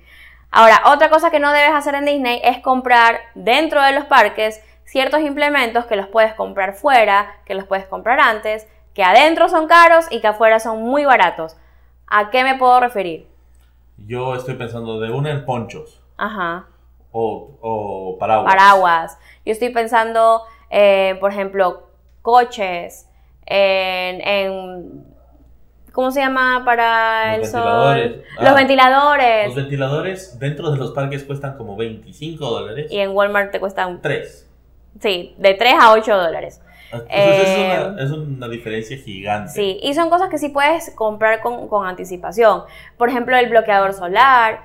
Ahora, otra cosa que no debes hacer en Disney es comprar dentro de los parques ciertos implementos que los puedes comprar fuera, que los puedes comprar antes, que adentro son caros y que afuera son muy baratos. ¿A qué me puedo referir? Yo estoy pensando de una en ponchos Ajá. o, o paraguas. Paraguas. Yo estoy pensando, eh, por ejemplo, coches, en, en- ¿Cómo se llama para Los el sol? ventiladores. Los Ah. ventiladores. Los ventiladores dentro de los parques cuestan como 25 dólares. Y en Walmart te cuestan, 3. sí, de 3 a 8 dólares. Entonces Eh, es, una, es una diferencia gigante. Sí, y son cosas que sí puedes comprar con, con anticipación. Por ejemplo, el bloqueador solar,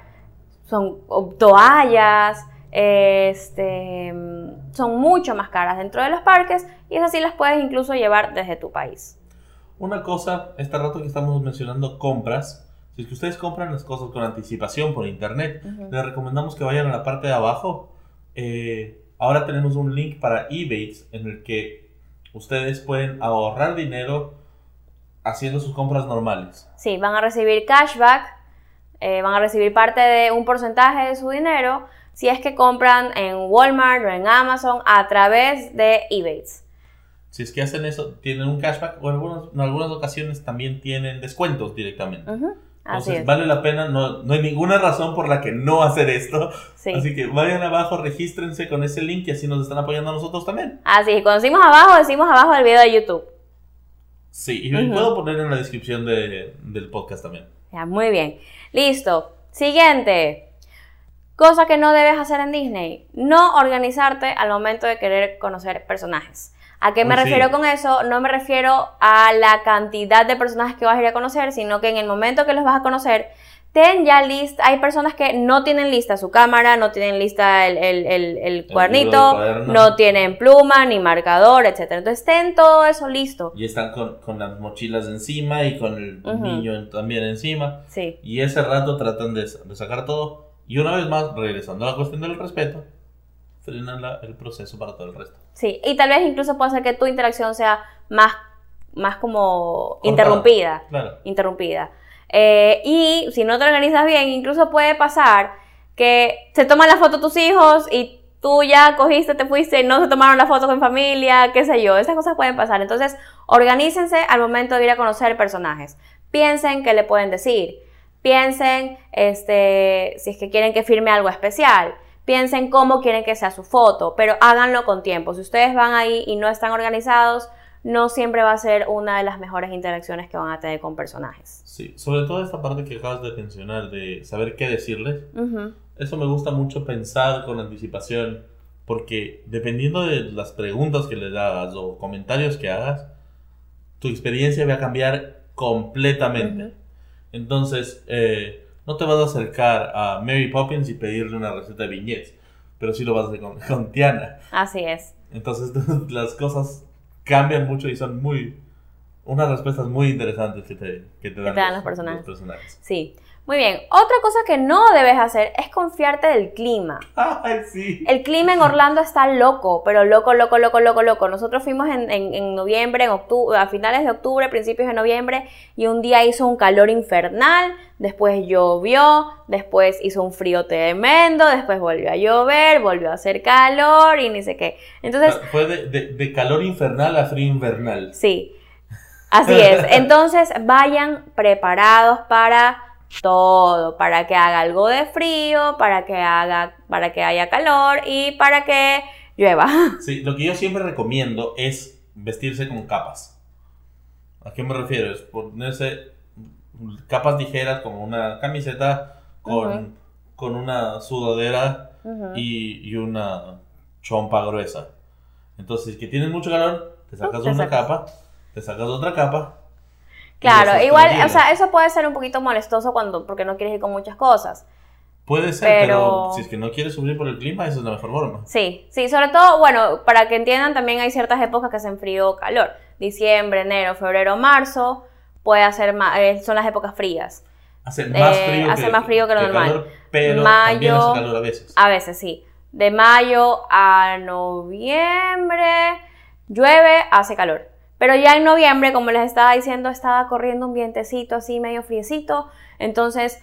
son toallas, este, son mucho más caras dentro de los parques y esas sí las puedes incluso llevar desde tu país. Una cosa, este rato que estamos mencionando compras, si es que ustedes compran las cosas con anticipación por internet, Ujú. les recomendamos que vayan a la parte de abajo. Eh, ahora tenemos un link para Ebates en el que ustedes pueden ahorrar dinero haciendo sus compras normales. Sí, van a recibir cashback, eh, van a recibir parte de un porcentaje de su dinero si es que compran en Walmart o en Amazon a través de Ebates. Si es que hacen eso, tienen un cashback o en algunas, en algunas ocasiones también tienen descuentos directamente. Ujú, Así Entonces es. vale la pena, no, no hay ninguna razón por la que no hacer esto. Sí. Así que vayan abajo, regístrense con ese link y así nos están apoyando a nosotros también. Así, y cuando decimos abajo, decimos abajo del video de YouTube. Sí, y Ujú. puedo poner en la descripción de- del podcast también. Ya, muy bien. Listo. Siguiente. Cosa que no debes hacer en Disney. No organizarte al momento de querer conocer personajes. ¿A qué me Uy, sí. refiero con eso? No me refiero a la cantidad de personajes que vas a ir a conocer, sino que en el momento que los vas a conocer, ten ya lista. Hay personas que no tienen lista su cámara, no tienen lista el, el, el- el cuadernito, no tienen pluma, ni marcador, etc. Entonces, ten todo eso listo. Y están con, con las mochilas encima y con el Ujú. niño en- también encima. Sí. Y ese rato tratan de, de sacar todo. Y una vez más, regresando a la cuestión del respeto, frenan la- el proceso para todo el resto. Sí, y tal vez incluso puede ser que tu interacción sea más, más como interrumpida. Claro. Interrumpida. Eh, y si no te organizas bien, incluso puede pasar que se toman la foto tus hijos y tú ya cogiste, te fuiste, no se tomaron la foto con familia, qué sé yo. Esas cosas pueden pasar. Entonces, organícense al momento de ir a conocer personajes. Piensen qué le pueden decir. Piensen este, si es que quieren que firme algo especial. Piensen cómo quieren que sea su foto, pero háganlo con tiempo. Si ustedes van ahí y no están organizados, no siempre va a ser una de las mejores interacciones que van a tener con personajes. Sí, sobre todo esta parte que acabas de mencionar, de saber qué decirles. Eso me gusta mucho pensar con anticipación, porque dependiendo de las preguntas que les hagas o comentarios que hagas, tu experiencia va a cambiar completamente. Entonces, eh, no te vas a acercar a Mary Poppins y pedirle una receta de viñetes, pero sí lo vas a hacer con, Tiana. Así es. Entonces, las cosas cambian mucho y son muy. Unas respuestas muy interesantes que te, que te dan, los, personajes. los, personajes. Sí. Muy bien. Otra cosa que no debes hacer es confiarte del clima. Ay, sí. El clima en Orlando está loco, pero loco, loco, loco, loco, loco. Nosotros fuimos en, en, noviembre, en octubre, a finales de octubre, principios de noviembre, y un día hizo un calor infernal, después llovió, después hizo un frío tremendo, después volvió a llover, volvió a hacer calor y ni sé qué. Entonces... Fue de, de, de calor infernal a frío invernal. Sí. Así es. Entonces vayan preparados para todo para que haga algo de frío, para que haga, para que haya calor y para que llueva. Sí, lo que yo siempre recomiendo es vestirse con capas. ¿A qué me refiero? Es ponerse capas ligeras como una camiseta con, con una sudadera y, y, una chompa gruesa. Entonces, que tienes mucho calor, te sacas una capa, te sacas otra capa Claro, igual, o sea, eso puede ser un poquito molestoso cuando, porque no quieres ir con muchas cosas. Puede ser, pero... si es que no quieres subir por el clima, esa es la mejor forma. Sí, sí, sobre todo, bueno, para que entiendan, también hay ciertas épocas que hacen frío o calor. Diciembre, enero, febrero, marzo, puede hacer más, eh, son las épocas frías. Hace más eh, frío, hace más frío que lo normal. pero mayo, hace calor a veces. A veces, sí. De mayo a noviembre, llueve, hace calor. Pero ya en noviembre, como les estaba diciendo, estaba corriendo un vientecito así medio friecito. Entonces,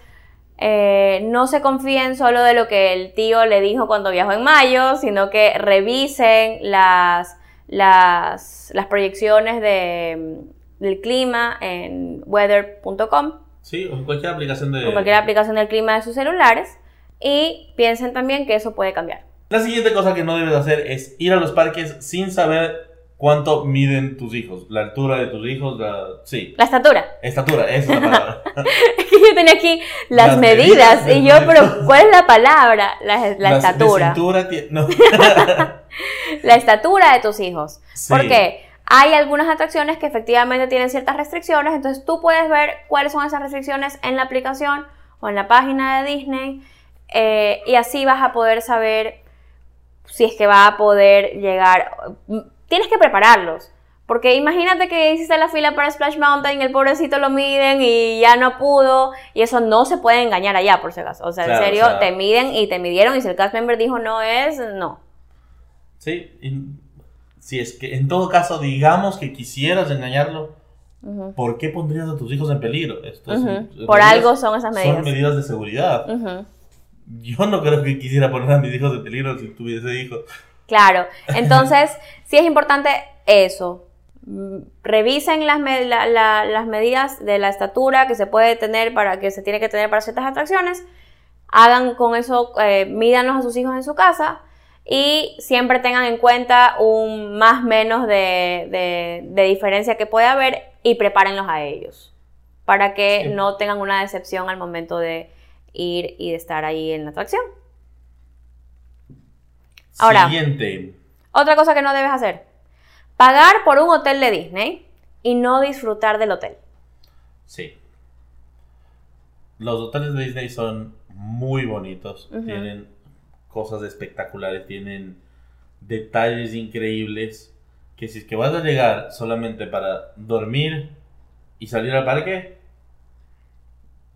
eh, no se confíen solo de lo que el tío le dijo cuando viajó en mayo, sino que revisen las, las, proyecciones de, del clima en weather.com. Sí, o en cualquier aplicación de... Cualquier aplicación del clima de sus celulares. Y piensen también que eso puede cambiar. La siguiente cosa que no debes hacer es ir a los parques sin saber ¿Cuánto miden tus hijos? ¿La altura de tus hijos? La... Sí. La estatura. Estatura, esa es la palabra. es que yo tenía aquí las, medidas, y yo, pero ¿cuál es la palabra? La, la estatura. No. la estatura de tus hijos. Sí. Porque hay algunas atracciones que efectivamente tienen ciertas restricciones, entonces tú puedes ver cuáles son esas restricciones en la aplicación o en la página de Disney eh, y así vas a poder saber si es que va a poder llegar tienes que prepararlos. Porque imagínate que hiciste la fila para Splash Mountain, el pobrecito lo miden y ya no pudo, y eso no se puede engañar allá, por si acaso. O sea, en serio, te miden y te midieron, y si el cast member dijo no es, no. Sí, si es que en todo caso, digamos que quisieras engañarlo, ¿por qué pondrías a tus hijos en peligro? por algo son esas medidas. Son medidas de seguridad. Yo no creo que quisiera poner a mis hijos en peligro si tuviese hijos. Claro, entonces sí es importante eso. Revisen las, las medidas de la estatura que se puede tener para que se tiene que tener para ciertas atracciones. Hagan con eso, eh, mídanlos a sus hijos en su casa y siempre tengan en cuenta un más menos de, de, diferencia que puede haber y prepárenlos a ellos para que no tengan una decepción al momento de ir y de estar ahí en la atracción. Ahora, Siguiente. otra cosa que no debes hacer. Pagar por un hotel de Disney y no disfrutar del hotel. Sí. Los hoteles de Disney son muy bonitos. Tienen cosas espectaculares. Tienen detalles increíbles. Que si es que vas a llegar solamente para dormir y salir al parque,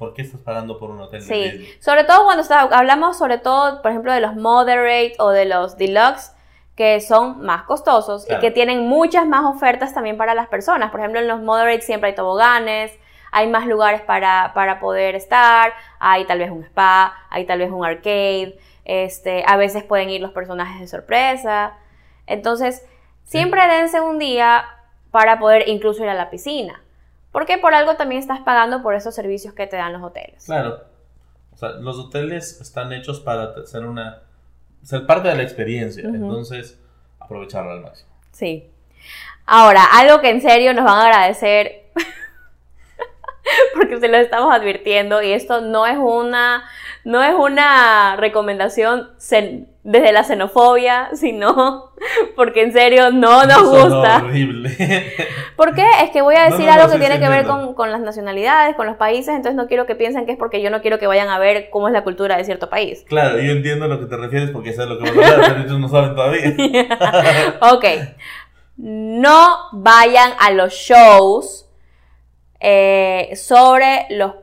¿Por qué estás pagando por un hotel? Sí, sobre todo cuando hablamos sobre todo, por ejemplo, de los moderate o de los deluxe, que son más costosos y que tienen muchas más ofertas también para las personas. Por ejemplo, en los moderate siempre hay toboganes, hay más lugares para, para poder estar, hay tal vez un spa, hay tal vez un arcade, este, a veces pueden ir los personajes de sorpresa. Entonces, siempre dense un día para poder incluso ir a la piscina. Porque por algo también estás pagando por esos servicios que te dan los hoteles. Claro. O sea, los hoteles están hechos para ser una ser parte de la experiencia, entonces aprovecharlo al máximo. Sí. Ahora, algo que en serio nos van a agradecer porque se lo estamos advirtiendo y esto no es una no es una recomendación desde la xenofobia, sino porque en serio no nos gusta. Horrible. ¿Por qué? Es que voy a decir algo que tiene que ver con, con, las nacionalidades, con los países, entonces no quiero que piensen que es porque yo no quiero que vayan a ver cómo es la cultura de cierto país. Claro, yo entiendo a lo que te refieres porque eso es lo que vamos a hablar, pero ellos no saben todavía. ok. No vayan a los shows eh, sobre los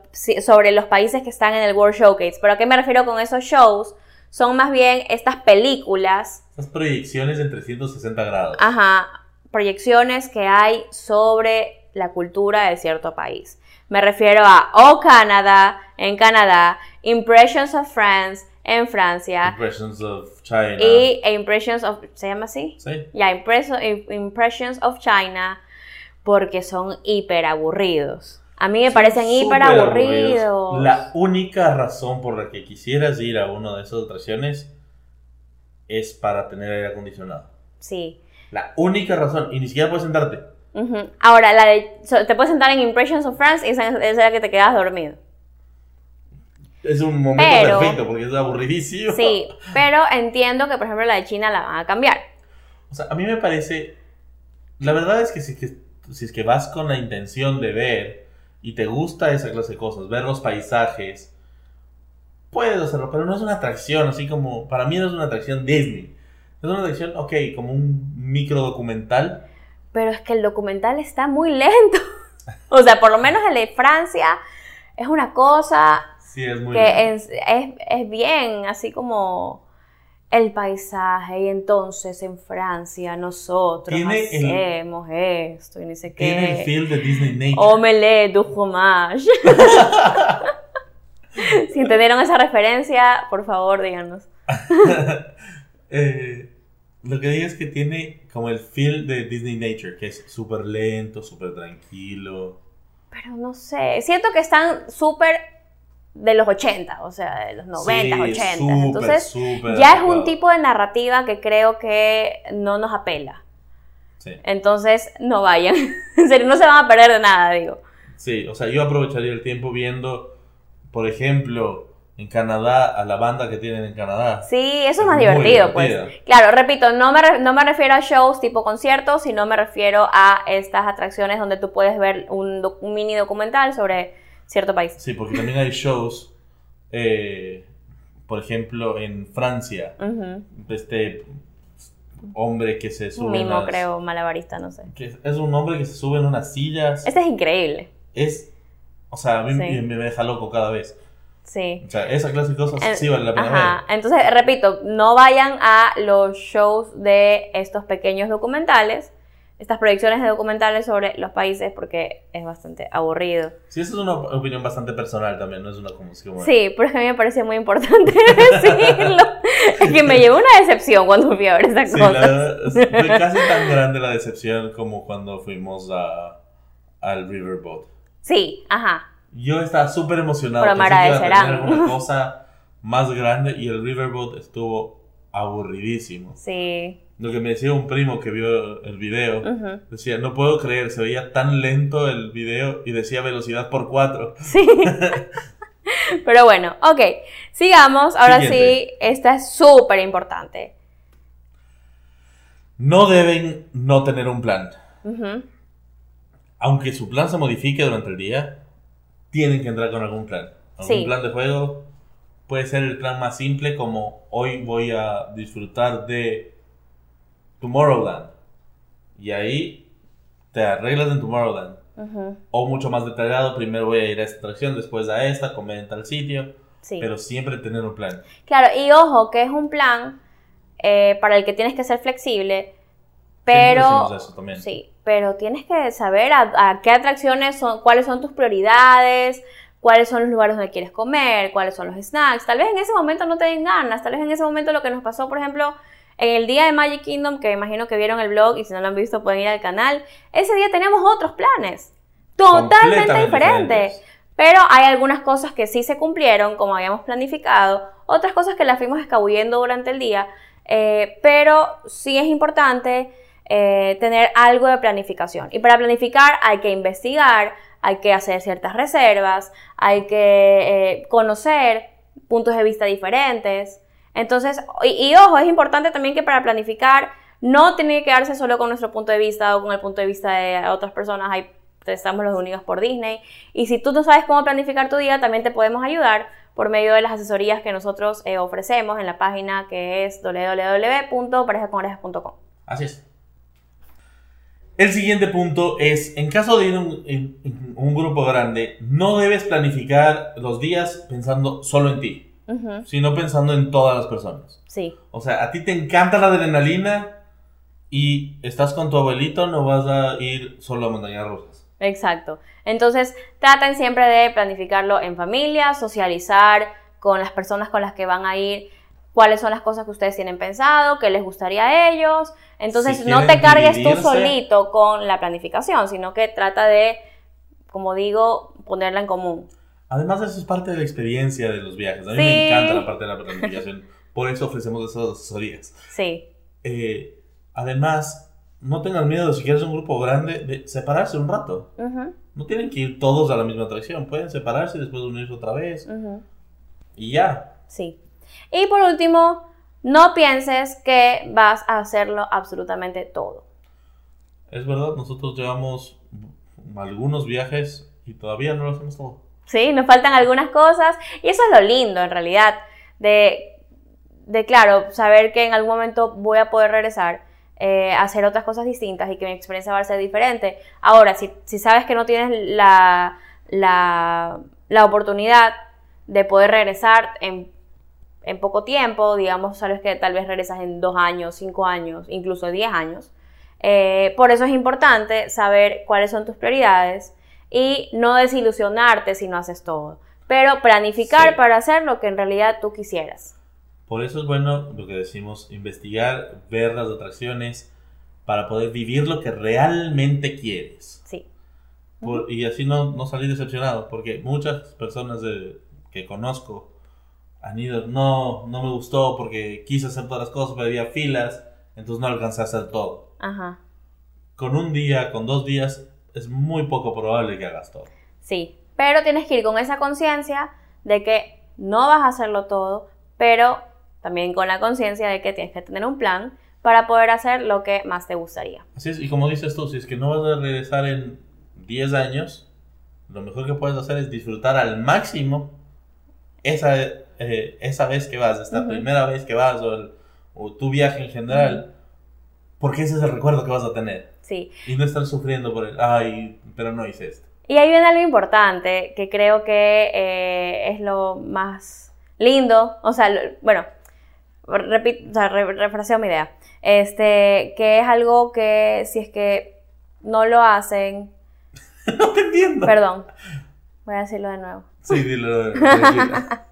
sobre los países que están en el World Showcase. ¿Pero a qué me refiero con esos shows? Son más bien estas películas. Estas proyecciones en 360 grados. Ajá, proyecciones que hay sobre la cultura de cierto país. Me refiero a O Canadá en Canadá, Impressions of France en Francia. Impressions of China. Y Impressions of... ¿Se llama así? Sí. Ya, Impressions of China, porque son hiper aburridos. A mí me parecen hiper aburridos. La única razón por la que quisieras ir a uno de esas atracciones es para tener aire acondicionado. Sí. La única razón. Y ni siquiera puedes sentarte. Ahora, la te puedes sentar en Impressions of France y esa es la que te quedas dormido. Es un momento perfecto porque es aburridísimo. Sí, pero entiendo que, por ejemplo, la de China la van a cambiar. O sea, a mí me parece. La verdad es que si, que, si es que vas con la intención de ver y te gusta esa clase de cosas, ver los paisajes, puedes hacerlo, pero no es una atracción, así como, para mí no es una atracción Disney. Es una atracción, ok, como un micro documental. Pero es que el documental está muy lento. o sea, por lo menos el de Francia es una cosa sí, es muy que es, es, bien, así como el paisaje y entonces en Francia nosotros hacemos esto y ni sé qué. Tiene el feel de Disney Nature. Omelette du fromage. si entendieron esa referencia, por favor díganos. Eh, lo que digo es que tiene como el feel de Disney Nature, que es súper lento, súper tranquilo. Pero no sé, siento que están súper de los 80, o sea, de los 90, 80. Entonces, ya es un tipo de narrativa que creo que no nos apela. Sí. Entonces, no vayan. en serio, no se van a perder de nada, digo. Sí, o sea, yo aprovecharía el tiempo viendo, por ejemplo, en Canadá, a la banda que tienen en Canadá. Sí, eso es, más divertido, pues. Claro, repito, no me, no me refiero a shows tipo conciertos, sino me refiero a estas atracciones donde tú puedes ver un, un mini documental sobre cierto país. Sí, porque también hay shows, eh, por ejemplo, en Francia, este hombre que se sube. Mismo, creo, malabarista, no sé. es un hombre que se sube en unas sillas. Este es increíble. Es, o sea, a mí me deja loco cada vez. Sí. O sea, esa clase de cosas sí vale la pena Ajá. Entonces, repito, no vayan a los shows de estos pequeños documentales estas proyecciones de documentales sobre los países porque es bastante aburrido. Sí, eso es una opinión bastante personal también, no es una como... Sí, pero es que a mí me parece muy importante decirlo. es que me llevó una decepción cuando fui a ver esa sí, cosa. fue casi tan grande la decepción como cuando fuimos a, al Riverboat. Sí, ajá. Yo estaba súper emocionado. Pero me agradecerán. alguna cosa más grande y el Riverboat estuvo aburridísimo. Sí. Lo que me decía un primo que vio el video, decía, no puedo creer, se veía tan lento el video y decía velocidad por 4. Sí. Pero bueno, ok, sigamos. Ahora sí, esta es súper importante. No deben no tener un plan. Aunque su plan se modifique durante el día, tienen que entrar con algún plan. Algún plan de juego puede ser el plan más simple como hoy voy a disfrutar de Tomorrowland. Y ahí te arreglas en Tomorrowland. O mucho más detallado, primero voy a ir a esta atracción, después a esta, comer en tal sitio. Pero siempre tener un plan. Claro, y ojo, que es un plan eh, para el que tienes que ser flexible, pero... Eso también. Sí, pero tienes que saber a, qué atracciones son, cuáles son tus prioridades, cuáles son los lugares donde quieres comer, cuáles son los snacks. Tal vez en ese momento no te den ganas, tal vez en ese momento lo que nos pasó, por ejemplo, en el día de Magic Kingdom, que imagino que vieron el blog y si no lo han visto pueden ir al canal, ese día tenemos otros planes, totalmente diferentes. Pero hay algunas cosas que sí se cumplieron, como habíamos planificado, otras cosas que las fuimos escabullendo durante el día, eh, pero sí es importante eh, tener algo de planificación. Y para planificar hay que investigar, hay que hacer ciertas reservas, hay que eh, conocer puntos de vista diferentes. Entonces, y, ojo, es importante también que para planificar no tiene que quedarse solo con nuestro punto de vista o con el punto de vista de otras personas. Hay, estamos los unidos por Disney. Y si tú no sabes cómo planificar tu día, también te podemos ayudar por medio de las asesorías que nosotros eh, ofrecemos en la página que es www.parejaconorejas.com. Así es. El siguiente punto es, en caso de ir en, un grupo grande, no debes planificar los días pensando solo en ti, sino pensando en todas las personas. Sí. O sea, a ti te encanta la adrenalina y estás con tu abuelito, no vas a ir solo a montañas rusas. Exacto. Entonces, traten siempre de planificarlo en familia, socializar con las personas con las que van a ir cuáles son las cosas que ustedes tienen pensado, qué les gustaría a ellos. Entonces, no te cargues tú solito con la planificación, sino que trata de, como digo, ponerla en común. Además, eso es parte de la experiencia de los viajes. A mí me encanta la parte de la planificación. Por eso ofrecemos esas asesorías. Sí. Eh, además, no tengas miedo, si quieres un grupo grande, de separarse un rato. No tienen que ir todos a la misma atracción. Pueden separarse y después unirse otra vez. Y ya. Sí. Y por último, no pienses que vas a hacerlo absolutamente todo. Es verdad, nosotros llevamos algunos viajes y todavía no lo hacemos todo. Sí, nos faltan algunas cosas y eso es lo lindo en realidad de, de claro, saber que en algún momento voy a poder regresar, eh, hacer otras cosas distintas y que mi experiencia va a ser diferente. Ahora, si, si sabes que no tienes la, la, la oportunidad de poder regresar en en poco tiempo, digamos, sabes que tal vez regresas en dos años, cinco años, incluso diez años. Eh, por eso es importante saber cuáles son tus prioridades y no desilusionarte si no haces todo, pero planificar para hacer lo que en realidad tú quisieras. Por eso es bueno lo que decimos, investigar, ver las atracciones para poder vivir lo que realmente quieres. Sí. y así no, no salir decepcionado, porque muchas personas que conozco han ido, no, no me gustó porque quise hacer todas las cosas, pero había filas, entonces no alcancé a hacer todo. Ajá. Con un día, con dos días, es muy poco probable que hagas todo. Sí, pero tienes que ir con esa conciencia de que no vas a hacerlo todo, pero también con la conciencia de que tienes que tener un plan para poder hacer lo que más te gustaría. Así es, y como dices tú, si es que no vas a regresar en 10 años, lo mejor que puedes hacer es disfrutar al máximo esa eh, esa vez que vas, esta primera vez que vas o, tu viaje en general, porque ese es el recuerdo que vas a tener. Sí. Y no estar sufriendo por el, ay, pero no hice esto. Y ahí viene algo importante que creo que eh, es lo más lindo, o sea, bueno, repito, o sea, refraseo mi idea, este, que es algo que si es que no lo hacen... no te entiendo. Perdón, voy a decirlo de nuevo. Sí, dilo de nuevo.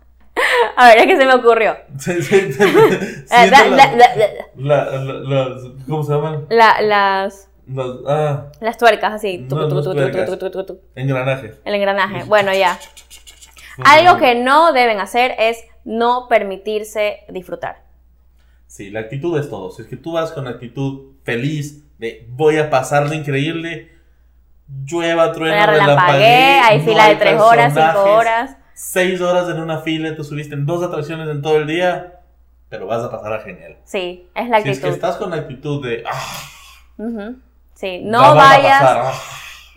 A ver, es que se me ocurrió. ¿Cómo se llaman? las, ah, las tuercas, así. Engranajes. El engranaje. Bueno, ya. Algo que no deben hacer es no permitirse disfrutar. Sí, la actitud es todo. Si es que tú vas con actitud feliz de voy a pasarlo increíble, llueva, truena, relampagué, hay fila de tres horas, cinco horas seis horas en una fila, tú subiste en dos atracciones en todo el día, pero vas a pasar a genial. Sí, es la actitud. Si es que estás con la actitud de... Ah, sí, no vayas... Ah".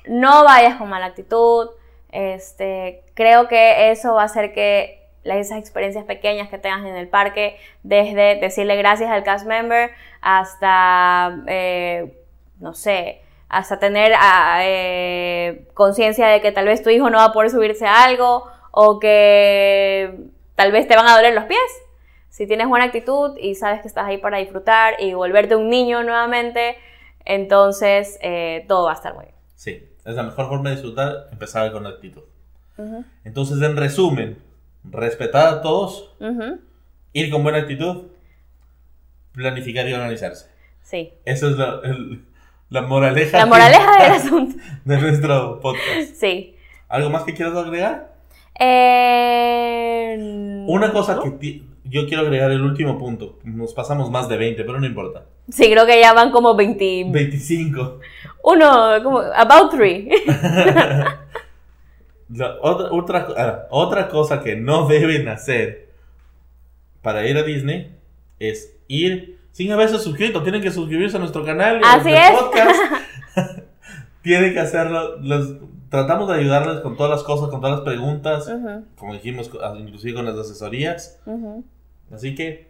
No vayas con mala actitud. Este, creo que eso va a hacer que esas experiencias pequeñas que tengas en el parque, desde decirle gracias al cast member hasta, eh, no sé, hasta tener ah, eh, conciencia de que tal vez tu hijo no va a poder subirse a algo o que tal vez te van a doler los pies. Si tienes buena actitud y sabes que estás ahí para disfrutar y volverte un niño nuevamente, Entonces, eh, todo va a estar muy bien. Sí, es la mejor forma de disfrutar, empezar con actitud. Entonces, en resumen, respetar a todos, ir con buena actitud, planificar y organizarse. Sí. Esa es la, el- la moraleja, La moraleja del asunto. de nuestro podcast. Sí. ¿Algo más que quieras agregar? Eh, Una cosa que yo quiero agregar, el último punto. Nos pasamos más de 20, pero no importa. Sí, creo que ya van como 20. 25. Uno, como, about three. Otra, otra, otra cosa que no deben hacer para ir a Disney es ir sin haberse suscrito. Tienen que suscribirse a nuestro canal. Así es. podcast. Tienen que hacerlo. Los- tratamos de ayudarles con todas las cosas, con todas las preguntas. Ujú, Como dijimos, inclusive con las asesorías. Así que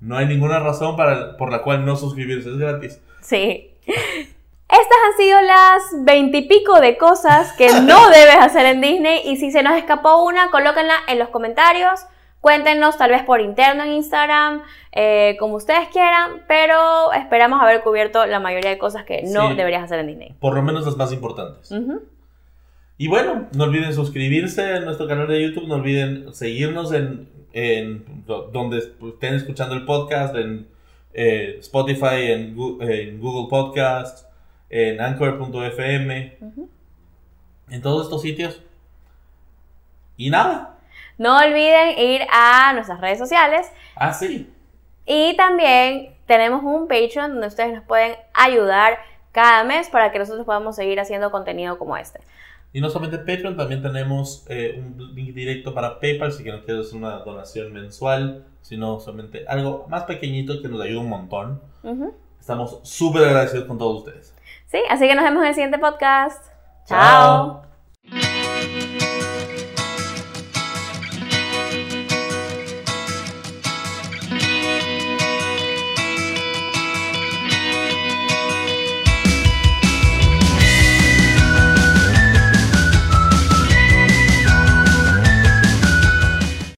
no hay ninguna razón para, por la cual no suscribirse. Es gratis. Sí. Estas han sido las veintipico de cosas que no debes hacer en Disney y si se nos escapó una, colóquenla en los comentarios. Cuéntenos tal vez por interno en Instagram, eh, como ustedes quieran, pero esperamos haber cubierto la mayoría de cosas que no Sí. deberías hacer en Disney. Por lo menos las más importantes. Y bueno, no olviden suscribirse a nuestro canal de YouTube, no olviden seguirnos en, en do- donde estén escuchando el podcast, en eh, Spotify, en, en Google Podcast, en Anchor.fm, Ujú. en todos estos sitios. Y nada, No olviden ir a nuestras redes sociales así. y también tenemos un Patreon donde ustedes nos pueden ayudar cada mes para que nosotros podamos seguir haciendo contenido como este. Y no solamente Patreon, también tenemos eh, un link directo para PayPal si no quieres hacer una donación mensual, sino solamente algo más pequeñito que nos ayuda un montón. Estamos súper agradecidos con todos ustedes. Sí, así que nos vemos en el siguiente podcast. Chao. Chao.